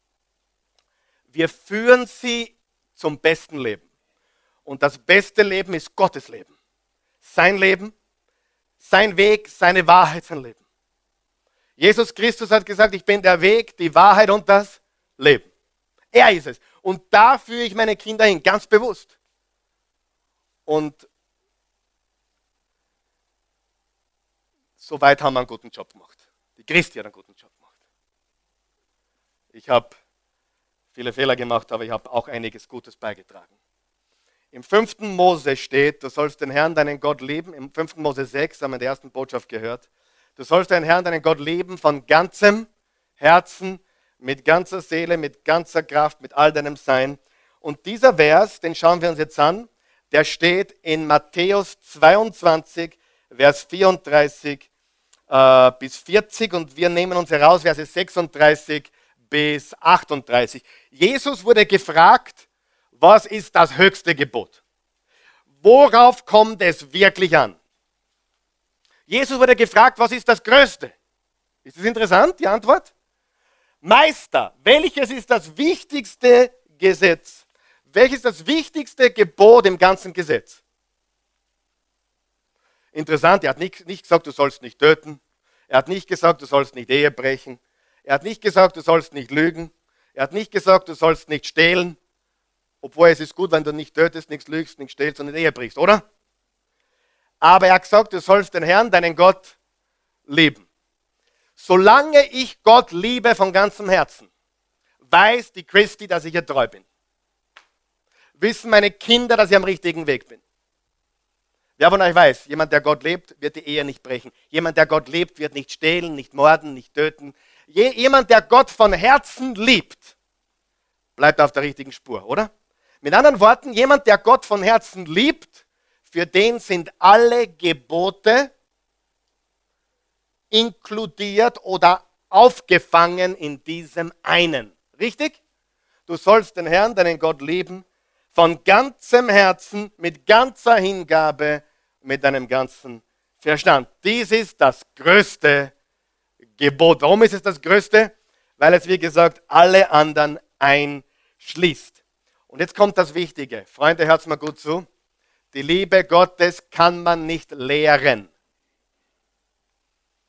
Wir führen sie zum besten Leben. Und das beste Leben ist Gottes Leben. Sein Leben, sein Weg, seine Wahrheit, sein Leben. Jesus Christus hat gesagt, ich bin der Weg, die Wahrheit und das Leben. Er ist es. Und da führe ich meine Kinder hin, ganz bewusst. Und soweit haben wir einen guten Job gemacht. Die Christi hat einen guten Job gemacht. Ich habe viele Fehler gemacht, aber ich habe auch einiges Gutes beigetragen. Im 5. Mose steht, du sollst den Herrn, deinen Gott lieben. Im 5. Mose 6 haben wir in der ersten Botschaft gehört. Du sollst den Herrn, deinen Gott lieben von ganzem Herzen, mit ganzer Seele, mit ganzer Kraft, mit all deinem Sein. Und dieser Vers, den schauen wir uns jetzt an, der steht in Matthäus 22, Vers 34 äh, bis 40 und wir nehmen uns heraus Verse 36 bis 38. Jesus wurde gefragt, was ist das höchste Gebot? Worauf kommt es wirklich an? Jesus wurde gefragt, was ist das Größte? Ist das interessant, die Antwort? Meister, welches ist das wichtigste Gesetz? Welches ist das wichtigste Gebot im ganzen Gesetz? Interessant, er hat nicht, nicht gesagt, du sollst nicht töten. Er hat nicht gesagt, du sollst nicht Ehe brechen. Er hat nicht gesagt, du sollst nicht lügen. Er hat nicht gesagt, du sollst nicht stehlen. Obwohl es ist gut, wenn du nicht tötest, nichts lügst, nicht stehlst und nicht Ehe brichst, oder? Aber er hat gesagt, du sollst den Herrn, deinen Gott, lieben. Solange ich Gott liebe von ganzem Herzen, weiß die Christi, dass ich ihr treu bin. Wissen meine Kinder, dass ich am richtigen Weg bin. Wer von euch weiß, jemand, der Gott lebt, wird die Ehe nicht brechen. Jemand, der Gott lebt, wird nicht stehlen, nicht morden, nicht töten. jemand, der Gott von Herzen liebt, bleibt auf der richtigen Spur, oder? Mit anderen Worten, jemand, der Gott von Herzen liebt, für den sind alle Gebote inkludiert oder aufgefangen in diesem einen. Richtig? Du sollst den Herrn, deinen Gott lieben, von ganzem Herzen, mit ganzer Hingabe mit deinem ganzen Verstand. Dies ist das größte Gebot. Warum ist es das größte? Weil es, wie gesagt, alle anderen einschließt. Und jetzt kommt das Wichtige. Freunde, hört mal gut zu. Die Liebe Gottes kann man nicht lehren.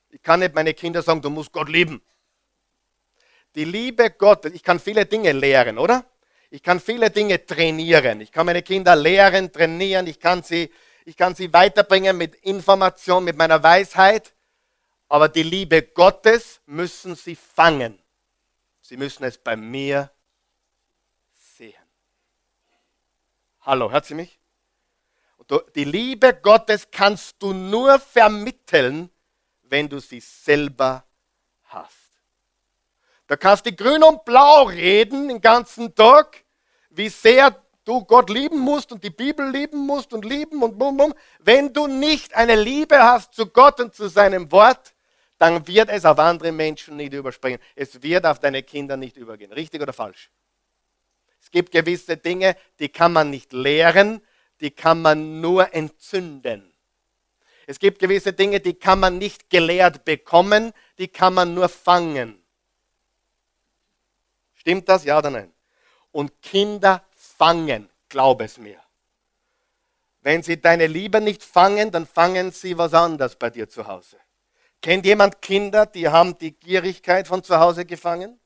Ich kann nicht meine Kinder sagen, du musst Gott lieben. Die Liebe Gottes, ich kann viele Dinge lehren, oder? Ich kann viele Dinge trainieren. Ich kann meine Kinder lehren, trainieren. Ich kann sie ich kann sie weiterbringen mit Information, mit meiner Weisheit, aber die Liebe Gottes müssen sie fangen. Sie müssen es bei mir sehen. Hallo, hört sie mich? Die Liebe Gottes kannst du nur vermitteln, wenn du sie selber hast. Da kannst du grün und blau reden den ganzen Tag, wie sehr du Gott lieben musst und die Bibel lieben musst und lieben und bum bum. Wenn du nicht eine Liebe hast zu Gott und zu seinem Wort, dann wird es auf andere Menschen nicht überspringen. Es wird auf deine Kinder nicht übergehen. Richtig oder falsch? Es gibt gewisse Dinge, die kann man nicht lehren, die kann man nur entzünden. Es gibt gewisse Dinge, die kann man nicht gelehrt bekommen, die kann man nur fangen. Stimmt das? Ja oder nein? Und Kinder fangen, glaub es mir. Wenn sie deine Liebe nicht fangen, dann fangen sie was anderes bei dir zu Hause. Kennt jemand Kinder, die haben die Gierigkeit von zu Hause gefangen?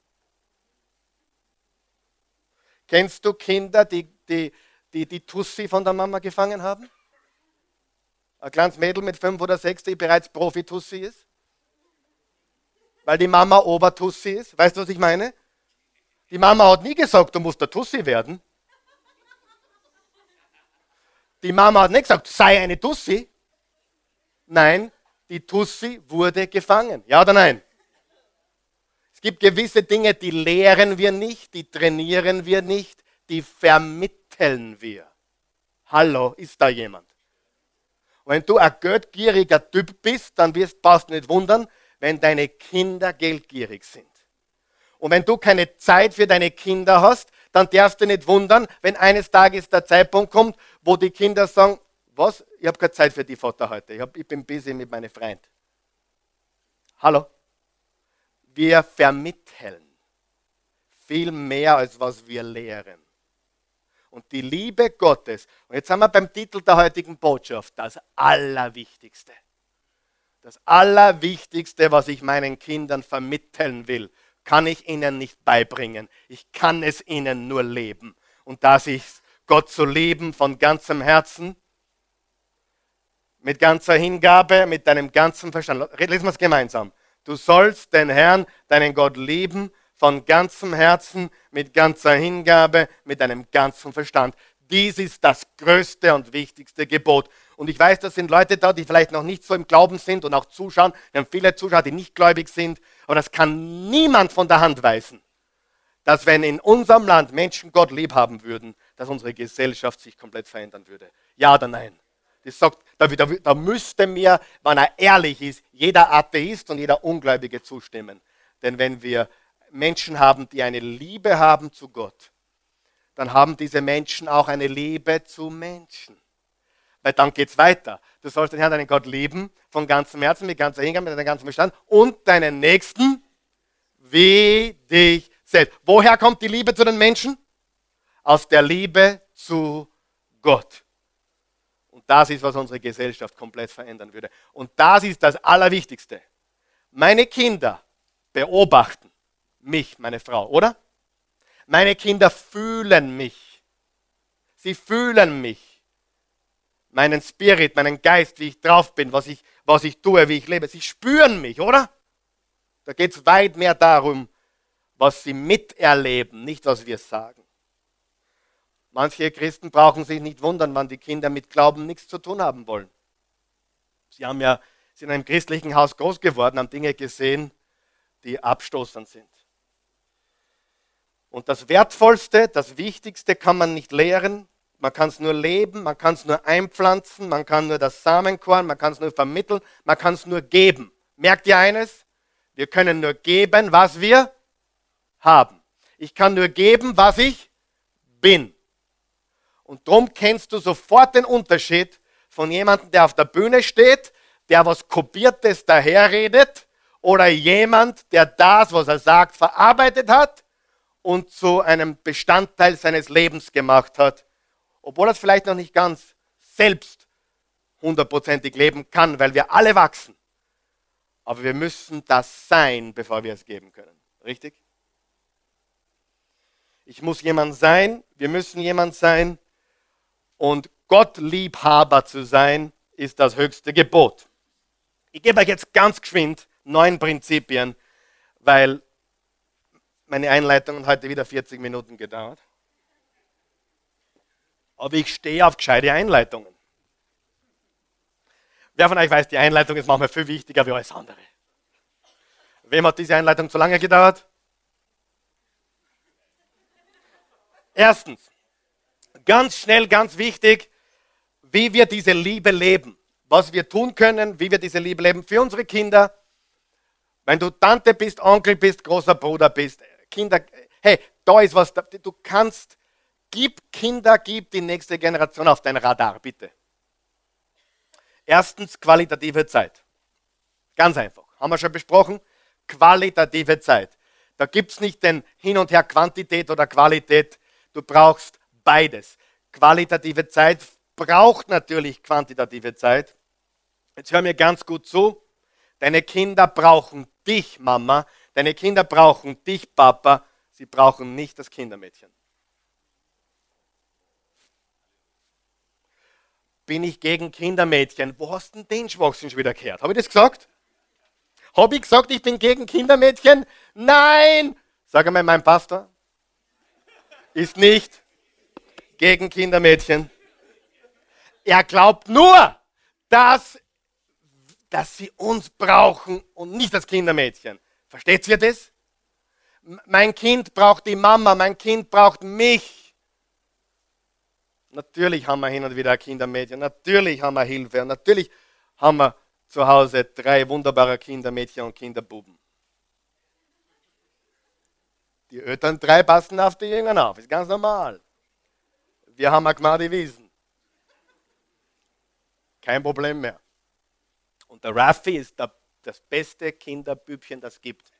Kennst du Kinder, die die, die, die Tussi von der Mama gefangen haben? Ein kleines Mädel mit fünf oder sechs, die bereits Profi-Tussi ist? Weil die Mama Obertussi ist. Weißt du, was ich meine? Die Mama hat nie gesagt, du musst der Tussi werden. Die Mama hat nicht gesagt, sei eine Tussi. Nein, die Tussi wurde gefangen. Ja oder nein? Es gibt gewisse Dinge, die lehren wir nicht, die trainieren wir nicht, die vermitteln wir. Hallo, ist da jemand? wenn du ein geldgieriger Typ bist, dann wirst, du nicht wundern, wenn deine Kinder geldgierig sind. Und wenn du keine Zeit für deine Kinder hast, dann darfst du nicht wundern, wenn eines Tages der Zeitpunkt kommt, wo die Kinder sagen, was? Ich habe keine Zeit für die Vater heute. Ich, hab, ich bin busy mit meinen Freunden. Hallo? Wir vermitteln viel mehr, als was wir lehren. Und die Liebe Gottes, und jetzt sind wir beim Titel der heutigen Botschaft, das Allerwichtigste. Das Allerwichtigste, was ich meinen Kindern vermitteln will, kann ich ihnen nicht beibringen. Ich kann es ihnen nur leben. Und das ist Gott zu lieben von ganzem Herzen, mit ganzer Hingabe, mit deinem ganzen Verstand. Lesen wir es gemeinsam. Du sollst den Herrn, deinen Gott lieben von ganzem Herzen, mit ganzer Hingabe, mit deinem ganzen Verstand. Dies ist das größte und wichtigste Gebot. Und ich weiß, das sind Leute da, die vielleicht noch nicht so im Glauben sind und auch zuschauen. Wir haben viele Zuschauer, die nicht gläubig sind. Aber das kann niemand von der Hand weisen, dass wenn in unserem Land Menschen Gott lieb haben würden, dass unsere Gesellschaft sich komplett verändern würde. Ja oder nein? Das sagt, da, da, da müsste mir, wenn er ehrlich ist, jeder Atheist und jeder Ungläubige zustimmen. Denn wenn wir Menschen haben, die eine Liebe haben zu Gott, dann haben diese Menschen auch eine Liebe zu Menschen. Weil dann geht es weiter. Du sollst den Herrn, deinen Gott lieben, von ganzem Herzen, mit ganzer Hingabe, mit deinem ganzen Bestand und deinen Nächsten wie dich selbst. Woher kommt die Liebe zu den Menschen? Aus der Liebe zu Gott. Und das ist, was unsere Gesellschaft komplett verändern würde. Und das ist das Allerwichtigste. Meine Kinder beobachten mich, meine Frau, oder? Meine Kinder fühlen mich. Sie fühlen mich. Meinen Spirit, meinen Geist, wie ich drauf bin, was ich, was ich tue, wie ich lebe. Sie spüren mich, oder? Da geht es weit mehr darum, was sie miterleben, nicht was wir sagen. Manche Christen brauchen sich nicht wundern, wann die Kinder mit Glauben nichts zu tun haben wollen. Sie haben ja, sind in einem christlichen Haus groß geworden, haben Dinge gesehen, die abstoßend sind. Und das Wertvollste, das Wichtigste kann man nicht lehren. Man kann es nur leben, man kann es nur einpflanzen, man kann nur das Samenkorn, man kann es nur vermitteln, man kann es nur geben. Merkt ihr eines? Wir können nur geben, was wir haben. Ich kann nur geben, was ich bin. Und darum kennst du sofort den Unterschied von jemandem, der auf der Bühne steht, der was Kopiertes daherredet, oder jemand, der das, was er sagt, verarbeitet hat und zu einem Bestandteil seines Lebens gemacht hat, obwohl er es vielleicht noch nicht ganz selbst hundertprozentig leben kann, weil wir alle wachsen. Aber wir müssen das sein, bevor wir es geben können. Richtig? Ich muss jemand sein, wir müssen jemand sein und Gottliebhaber zu sein, ist das höchste Gebot. Ich gebe euch jetzt ganz geschwind neun Prinzipien, weil meine Einleitung hat heute wieder 40 Minuten gedauert. Aber ich stehe auf gescheite Einleitungen. Wer von euch weiß, die Einleitung ist manchmal viel wichtiger wie alles andere. Wem hat diese Einleitung zu lange gedauert? Erstens, ganz schnell, ganz wichtig, wie wir diese Liebe leben. Was wir tun können, wie wir diese Liebe leben für unsere Kinder. Wenn du Tante bist, Onkel bist, großer Bruder bist, Kinder, hey, da ist was, du kannst, gib Kinder, gib die nächste Generation auf dein Radar, bitte. Erstens qualitative Zeit. Ganz einfach. Haben wir schon besprochen? Qualitative Zeit. Da gibt es nicht den Hin und Her Quantität oder Qualität. Du brauchst beides. Qualitative Zeit braucht natürlich quantitative Zeit. Jetzt hör mir ganz gut zu. Deine Kinder brauchen dich, Mama. Deine Kinder brauchen dich, Papa. Sie brauchen nicht das Kindermädchen. Bin ich gegen Kindermädchen? Wo hast du denn den Schwachsinn schon wieder gehört? Habe ich das gesagt? Habe ich gesagt, ich bin gegen Kindermädchen? Nein! Sag einmal, mein Pastor ist nicht gegen Kindermädchen. Er glaubt nur, dass, dass sie uns brauchen und nicht das Kindermädchen. Versteht ihr das? Mein Kind braucht die Mama, mein Kind braucht mich. Natürlich haben wir hin und wieder Kindermädchen, natürlich haben wir Hilfe und natürlich haben wir zu Hause drei wunderbare Kindermädchen und Kinderbuben. Die Eltern drei passen auf die Jünger auf, ist ganz normal. Wir haben Agmadi Wiesen. Kein Problem mehr. Und der Raffi ist der das beste Kinderbübchen, das gibt.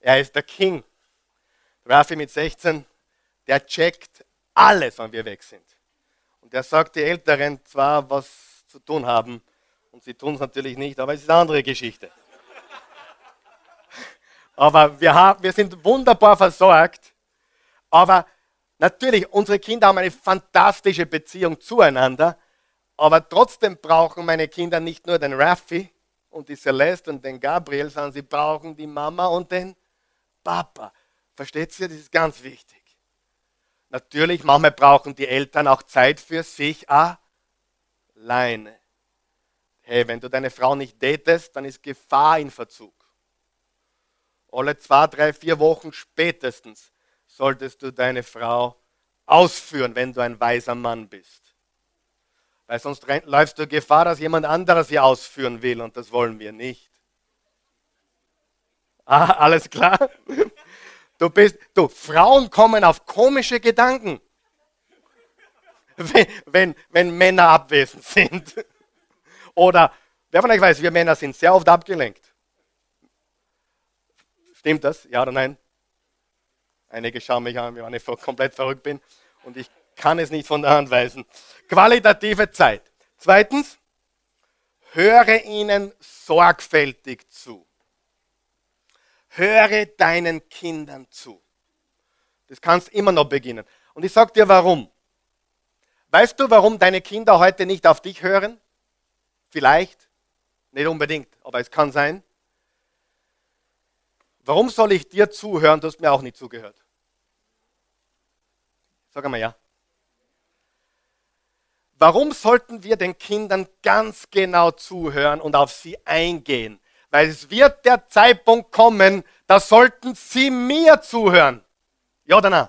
Er ist der King. Rafi mit 16, der checkt alles, wenn wir weg sind. Und er sagt die Älteren zwar, was zu tun haben, und sie tun es natürlich nicht, aber es ist eine andere Geschichte. Aber wir, haben, wir sind wunderbar versorgt. Aber natürlich, unsere Kinder haben eine fantastische Beziehung zueinander. Aber trotzdem brauchen meine Kinder nicht nur den Raffi, und die Celeste und den Gabriel, sondern sie brauchen die Mama und den Papa. Versteht ihr? Das ist ganz wichtig. Natürlich, manchmal brauchen die Eltern auch Zeit für sich allein. alleine. Hey, wenn du deine Frau nicht datest, dann ist Gefahr in Verzug. Alle zwei, drei, vier Wochen spätestens solltest du deine Frau ausführen, wenn du ein weiser Mann bist. Weil sonst läufst du Gefahr, dass jemand anderes sie ausführen will und das wollen wir nicht. Ah, alles klar? Du bist, du, Frauen kommen auf komische Gedanken, wenn, wenn, wenn Männer abwesend sind. Oder, wer von euch weiß, wir Männer sind sehr oft abgelenkt. Stimmt das? Ja oder nein? Einige schauen mich an, wenn ich komplett verrückt bin und ich kann es nicht von der Hand weisen. Qualitative Zeit. Zweitens, höre ihnen sorgfältig zu. Höre deinen Kindern zu. Das kannst immer noch beginnen. Und ich sage dir warum. Weißt du, warum deine Kinder heute nicht auf dich hören? Vielleicht, nicht unbedingt, aber es kann sein. Warum soll ich dir zuhören? Du hast mir auch nicht zugehört. Sag einmal ja. Warum sollten wir den Kindern ganz genau zuhören und auf sie eingehen? Weil es wird der Zeitpunkt kommen, da sollten sie mir zuhören. Ja oder nein?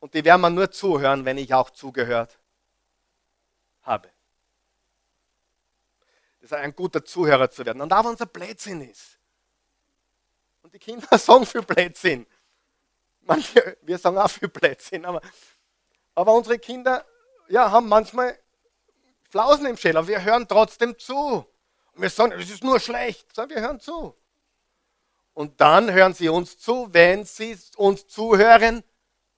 Und die werden mir nur zuhören, wenn ich auch zugehört habe. Das ist ein guter Zuhörer zu werden. Und da, wo unser Blödsinn ist. Und die Kinder sagen viel Blödsinn. Manche, wir sagen auch viel Blödsinn, aber, aber unsere Kinder ja, haben manchmal Flausen im Schädel, aber wir hören trotzdem zu. Und wir sagen, es ist nur schlecht, sondern wir hören zu. Und dann hören sie uns zu, wenn sie uns zuhören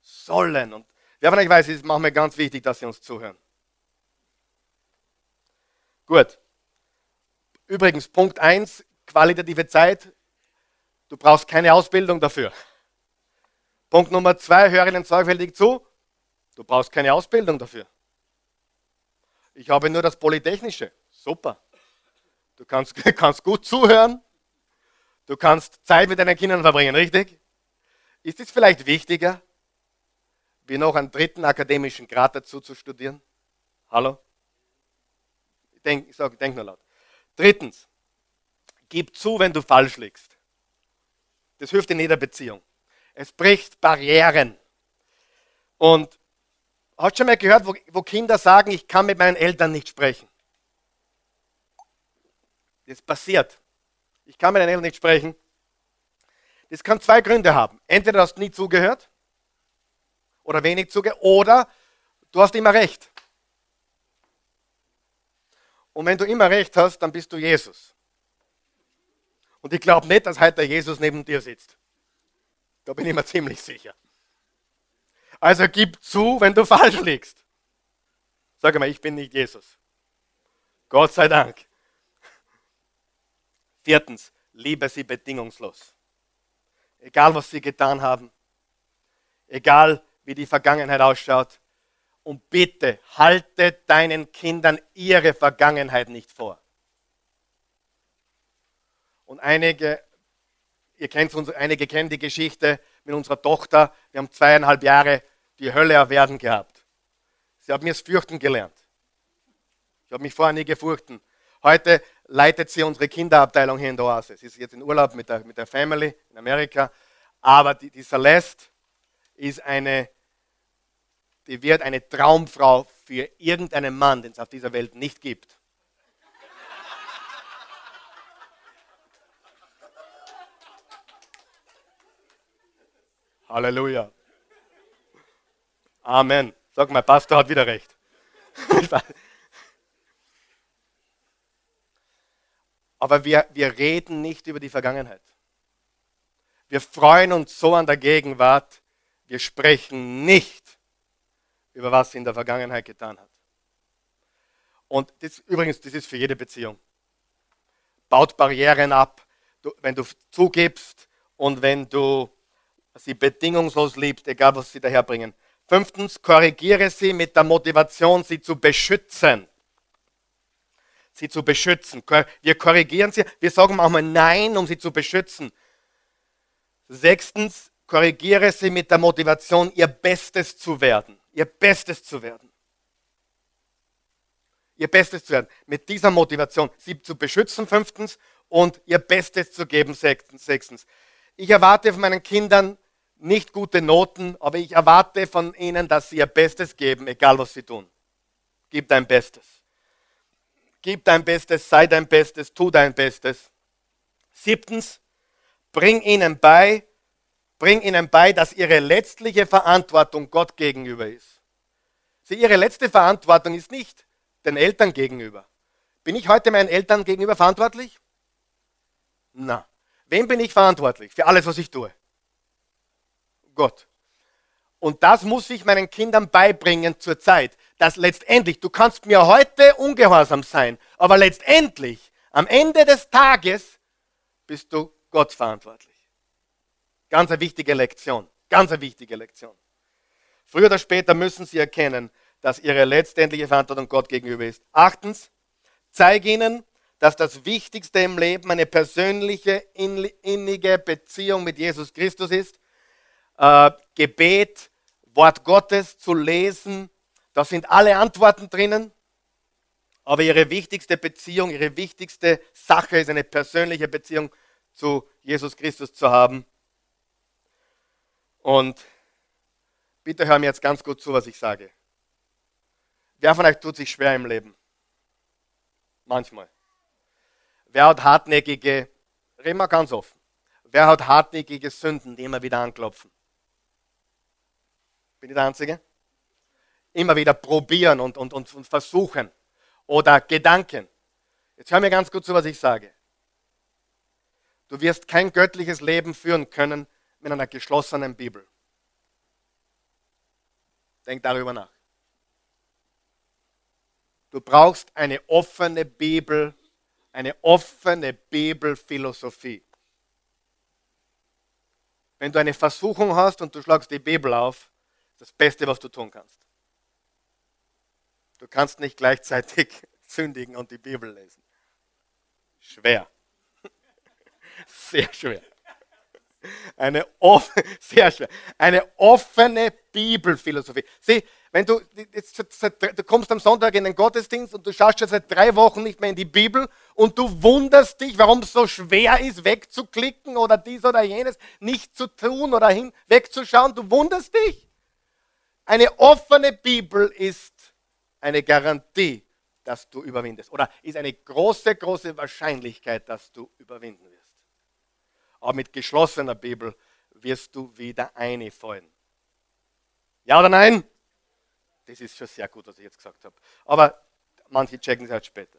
sollen. Und wer von euch weiß, es ist manchmal ganz wichtig, dass sie uns zuhören. Gut. Übrigens, Punkt 1, qualitative Zeit. Du brauchst keine Ausbildung dafür. Punkt Nummer zwei, höre ihnen sorgfältig zu. Du brauchst keine Ausbildung dafür. Ich habe nur das Polytechnische. Super. Du kannst, kannst gut zuhören. Du kannst Zeit mit deinen Kindern verbringen, richtig? Ist es vielleicht wichtiger, wie noch einen dritten akademischen Grad dazu zu studieren? Hallo? Ich denke ich denk nur laut. Drittens, gib zu, wenn du falsch liegst. Das hilft in jeder Beziehung. Es bricht Barrieren. Und hast du schon mal gehört, wo, wo Kinder sagen, ich kann mit meinen Eltern nicht sprechen? Das passiert. Ich kann mit deinen Eltern nicht sprechen. Das kann zwei Gründe haben. Entweder hast du nie zugehört oder wenig zugehört oder du hast immer recht. Und wenn du immer recht hast, dann bist du Jesus. Und ich glaube nicht, dass heute Jesus neben dir sitzt. Da bin ich mir ziemlich sicher. Also gib zu, wenn du falsch liegst. Sag mal, ich bin nicht Jesus. Gott sei Dank. Viertens, liebe sie bedingungslos. Egal, was sie getan haben, egal, wie die Vergangenheit ausschaut. Und bitte, halte deinen Kindern ihre Vergangenheit nicht vor. Und einige Ihr kennt uns, einige kennen die Geschichte mit unserer Tochter. Wir haben zweieinhalb Jahre die Hölle erwerden gehabt. Sie hat mir das Fürchten gelernt. Ich habe mich vorher nie gefurchten. Heute leitet sie unsere Kinderabteilung hier in der Oase. Sie ist jetzt in Urlaub mit der, mit der Family in Amerika. Aber die, die Celeste ist eine, die wird eine Traumfrau für irgendeinen Mann, den es auf dieser Welt nicht gibt. Halleluja. Amen. Sag mal, Pastor hat wieder recht. Aber wir, wir reden nicht über die Vergangenheit. Wir freuen uns so an der Gegenwart. Wir sprechen nicht über was sie in der Vergangenheit getan hat. Und das, übrigens, das ist für jede Beziehung. Baut Barrieren ab, du, wenn du zugibst und wenn du sie bedingungslos liebst, egal was sie daherbringen. Fünftens, korrigiere sie mit der Motivation, sie zu beschützen. Sie zu beschützen. Wir korrigieren sie, wir sagen auch mal Nein, um sie zu beschützen. Sechstens, korrigiere sie mit der Motivation, ihr Bestes zu werden. Ihr Bestes zu werden. ihr Bestes zu werden. Mit dieser Motivation, sie zu beschützen, fünftens, und ihr Bestes zu geben, sechstens. Ich erwarte von meinen Kindern nicht gute Noten, aber ich erwarte von ihnen, dass sie ihr Bestes geben, egal was sie tun. Gib dein Bestes. Gib dein Bestes, sei dein Bestes, tu dein Bestes. Siebtens, bring ihnen bei, bring ihnen bei, dass ihre letztliche Verantwortung Gott gegenüber ist. Sie, ihre letzte Verantwortung ist nicht den Eltern gegenüber. Bin ich heute meinen Eltern gegenüber verantwortlich? Na. Wem bin ich verantwortlich für alles, was ich tue? Gott. Und das muss ich meinen Kindern beibringen zur Zeit, dass letztendlich, du kannst mir heute ungehorsam sein, aber letztendlich, am Ende des Tages, bist du Gott verantwortlich. Ganz eine wichtige Lektion. Ganz eine wichtige Lektion. Früher oder später müssen sie erkennen, dass ihre letztendliche Verantwortung Gott gegenüber ist. Achtens, zeige ihnen, dass das Wichtigste im Leben eine persönliche, innige Beziehung mit Jesus Christus ist. Äh, Gebet, Wort Gottes zu lesen, da sind alle Antworten drinnen. Aber ihre wichtigste Beziehung, ihre wichtigste Sache ist eine persönliche Beziehung zu Jesus Christus zu haben. Und bitte hör mir jetzt ganz gut zu, was ich sage. Wer von euch tut sich schwer im Leben? Manchmal. Wer hat hartnäckige, reden wir ganz offen, wer hat hartnäckige Sünden, die immer wieder anklopfen? Bin ich der Einzige? Immer wieder probieren und, und, und, versuchen. Oder Gedanken. Jetzt hör mir ganz gut zu, was ich sage. Du wirst kein göttliches Leben führen können mit einer geschlossenen Bibel. Denk darüber nach. Du brauchst eine offene Bibel, eine offene Bibelphilosophie. Wenn du eine Versuchung hast und du schlagst die Bibel auf, das Beste, was du tun kannst. Du kannst nicht gleichzeitig sündigen und die Bibel lesen. Schwer. Sehr schwer. Eine, off sehr schwer. Eine offene Bibelphilosophie. Sieh, wenn du, jetzt, du kommst am Sonntag in den Gottesdienst und du schaust schon seit drei Wochen nicht mehr in die Bibel und du wunderst dich, warum es so schwer ist, wegzuklicken oder dies oder jenes nicht zu tun oder hin, wegzuschauen. Du wunderst dich. Eine offene Bibel ist eine Garantie, dass du überwindest. Oder ist eine große, große Wahrscheinlichkeit, dass du überwinden wirst. Aber mit geschlossener Bibel wirst du wieder einfallen. Ja oder nein? Das ist schon sehr gut, was ich jetzt gesagt habe. Aber manche checken es halt später.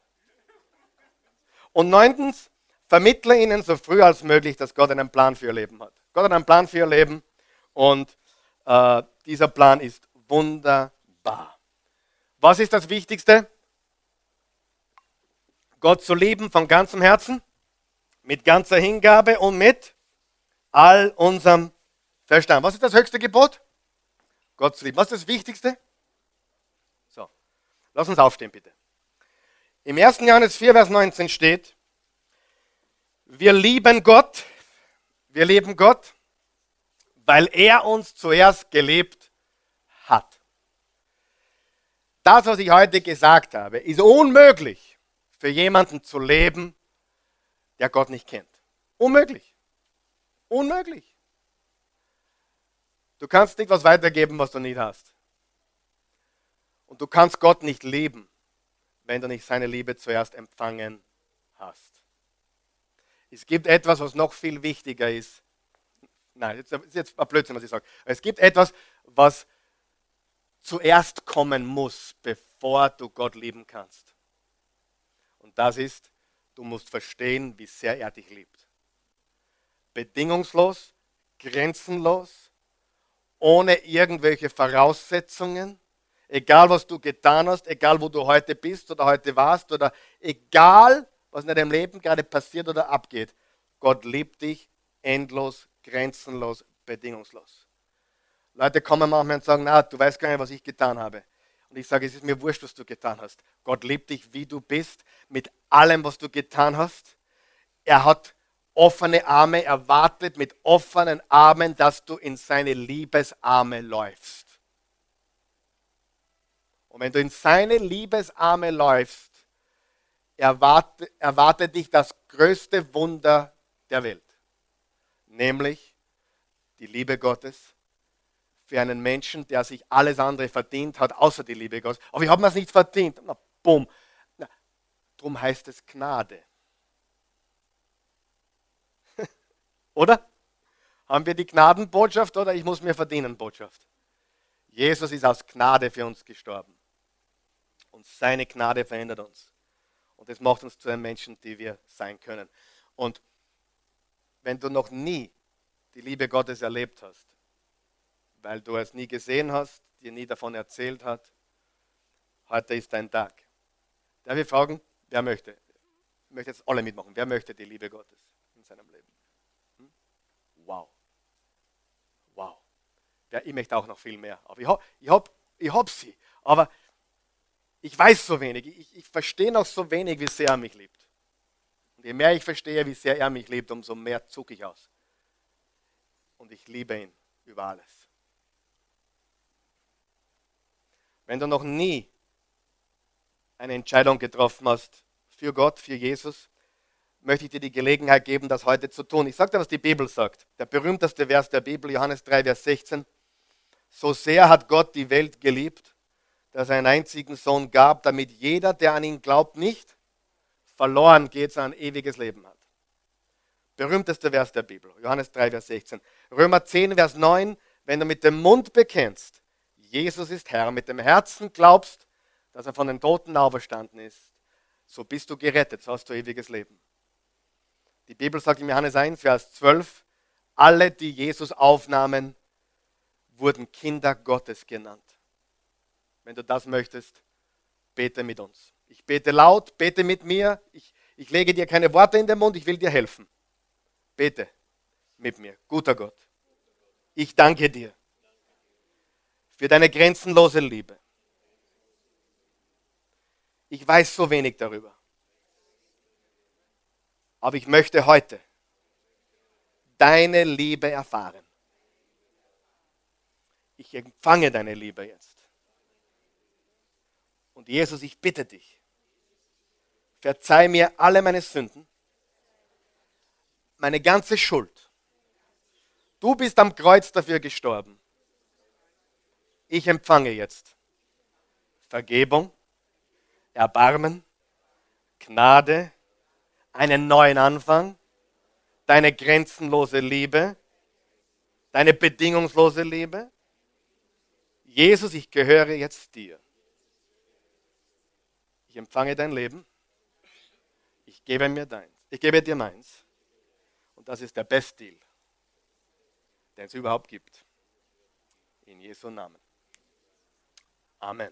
Und neuntens, vermittle ihnen so früh als möglich, dass Gott einen Plan für ihr Leben hat. Gott hat einen Plan für ihr Leben und äh, dieser Plan ist wunderbar. Was ist das Wichtigste? Gott zu lieben von ganzem Herzen, mit ganzer Hingabe und mit all unserem Verstand. Was ist das höchste Gebot? Gott zu lieben. Was ist das Wichtigste? So, lass uns aufstehen, bitte. Im 1. Johannes 4, Vers 19 steht, wir lieben Gott, wir lieben Gott, weil er uns zuerst gelebt hat. Das, was ich heute gesagt habe, ist unmöglich für jemanden zu leben, der Gott nicht kennt. Unmöglich. Unmöglich. Du kannst nicht was weitergeben, was du nicht hast. Und du kannst Gott nicht lieben, wenn du nicht seine Liebe zuerst empfangen hast. Es gibt etwas, was noch viel wichtiger ist. Nein, jetzt ist jetzt ein Blödsinn, was ich sage. Es gibt etwas, was zuerst kommen muss, bevor du Gott lieben kannst. Und das ist, du musst verstehen, wie sehr er dich liebt. Bedingungslos, grenzenlos, ohne irgendwelche Voraussetzungen, egal was du getan hast, egal wo du heute bist oder heute warst oder egal was in deinem Leben gerade passiert oder abgeht. Gott liebt dich endlos, grenzenlos, bedingungslos. Leute kommen manchmal und sagen, na, du weißt gar nicht, was ich getan habe. Und ich sage, es ist mir wurscht, was du getan hast. Gott liebt dich, wie du bist, mit allem, was du getan hast. Er hat offene Arme erwartet, mit offenen Armen, dass du in seine Liebesarme läufst. Und wenn du in seine Liebesarme läufst, erwartet, erwartet dich das größte Wunder der Welt, nämlich die Liebe Gottes für einen Menschen, der sich alles andere verdient hat, außer die Liebe Gottes. Aber ich habe mir es nicht verdient. Na, bumm. Na, drum heißt es Gnade. oder? Haben wir die Gnadenbotschaft oder ich muss mir verdienen Botschaft? Jesus ist aus Gnade für uns gestorben. Und seine Gnade verändert uns. Und das macht uns zu den Menschen, die wir sein können. Und wenn du noch nie die Liebe Gottes erlebt hast, weil du es nie gesehen hast, dir nie davon erzählt hat. Heute ist dein Tag. Darf ich fragen, wer möchte? Ich möchte jetzt alle mitmachen. Wer möchte die Liebe Gottes in seinem Leben? Hm? Wow. Wow. Ja, ich möchte auch noch viel mehr. Aber ich habe ich hab, ich hab sie. Aber ich weiß so wenig. Ich, ich verstehe noch so wenig, wie sehr er mich liebt. Und je mehr ich verstehe, wie sehr er mich liebt, umso mehr zucke ich aus. Und ich liebe ihn über alles. Wenn du noch nie eine Entscheidung getroffen hast für Gott, für Jesus, möchte ich dir die Gelegenheit geben, das heute zu tun. Ich sage dir, was die Bibel sagt. Der berühmteste Vers der Bibel, Johannes 3, Vers 16. So sehr hat Gott die Welt geliebt, dass er einen einzigen Sohn gab, damit jeder, der an ihn glaubt, nicht verloren geht, sondern ewiges Leben hat. Berühmteste Vers der Bibel, Johannes 3, Vers 16. Römer 10, Vers 9. Wenn du mit dem Mund bekennst, Jesus ist Herr, mit dem Herzen glaubst, dass er von den Toten auferstanden ist, so bist du gerettet, so hast du ewiges Leben. Die Bibel sagt in Johannes 1, Vers 12, alle, die Jesus aufnahmen, wurden Kinder Gottes genannt. Wenn du das möchtest, bete mit uns. Bete laut, bete mit mir. Ich, ich lege dir keine Worte in den Mund, ich will dir helfen. Bete mit mir. Guter Gott, ich danke dir für deine grenzenlose Liebe. Ich weiß so wenig darüber. Aber ich möchte heute deine Liebe erfahren. Ich empfange deine Liebe jetzt. Und Jesus, ich bitte dich, verzeih mir alle meine Sünden, meine ganze Schuld. Du bist am Kreuz dafür gestorben ich empfange jetzt Vergebung, Erbarmen, Gnade, einen neuen Anfang, deine grenzenlose Liebe, deine bedingungslose Liebe. Jesus, ich gehöre jetzt dir. Ich empfange dein Leben. Gebe mir deins. Ich gebe dir meins. Und das ist der Best Deal, den es überhaupt gibt. In Jesu Namen. Amen.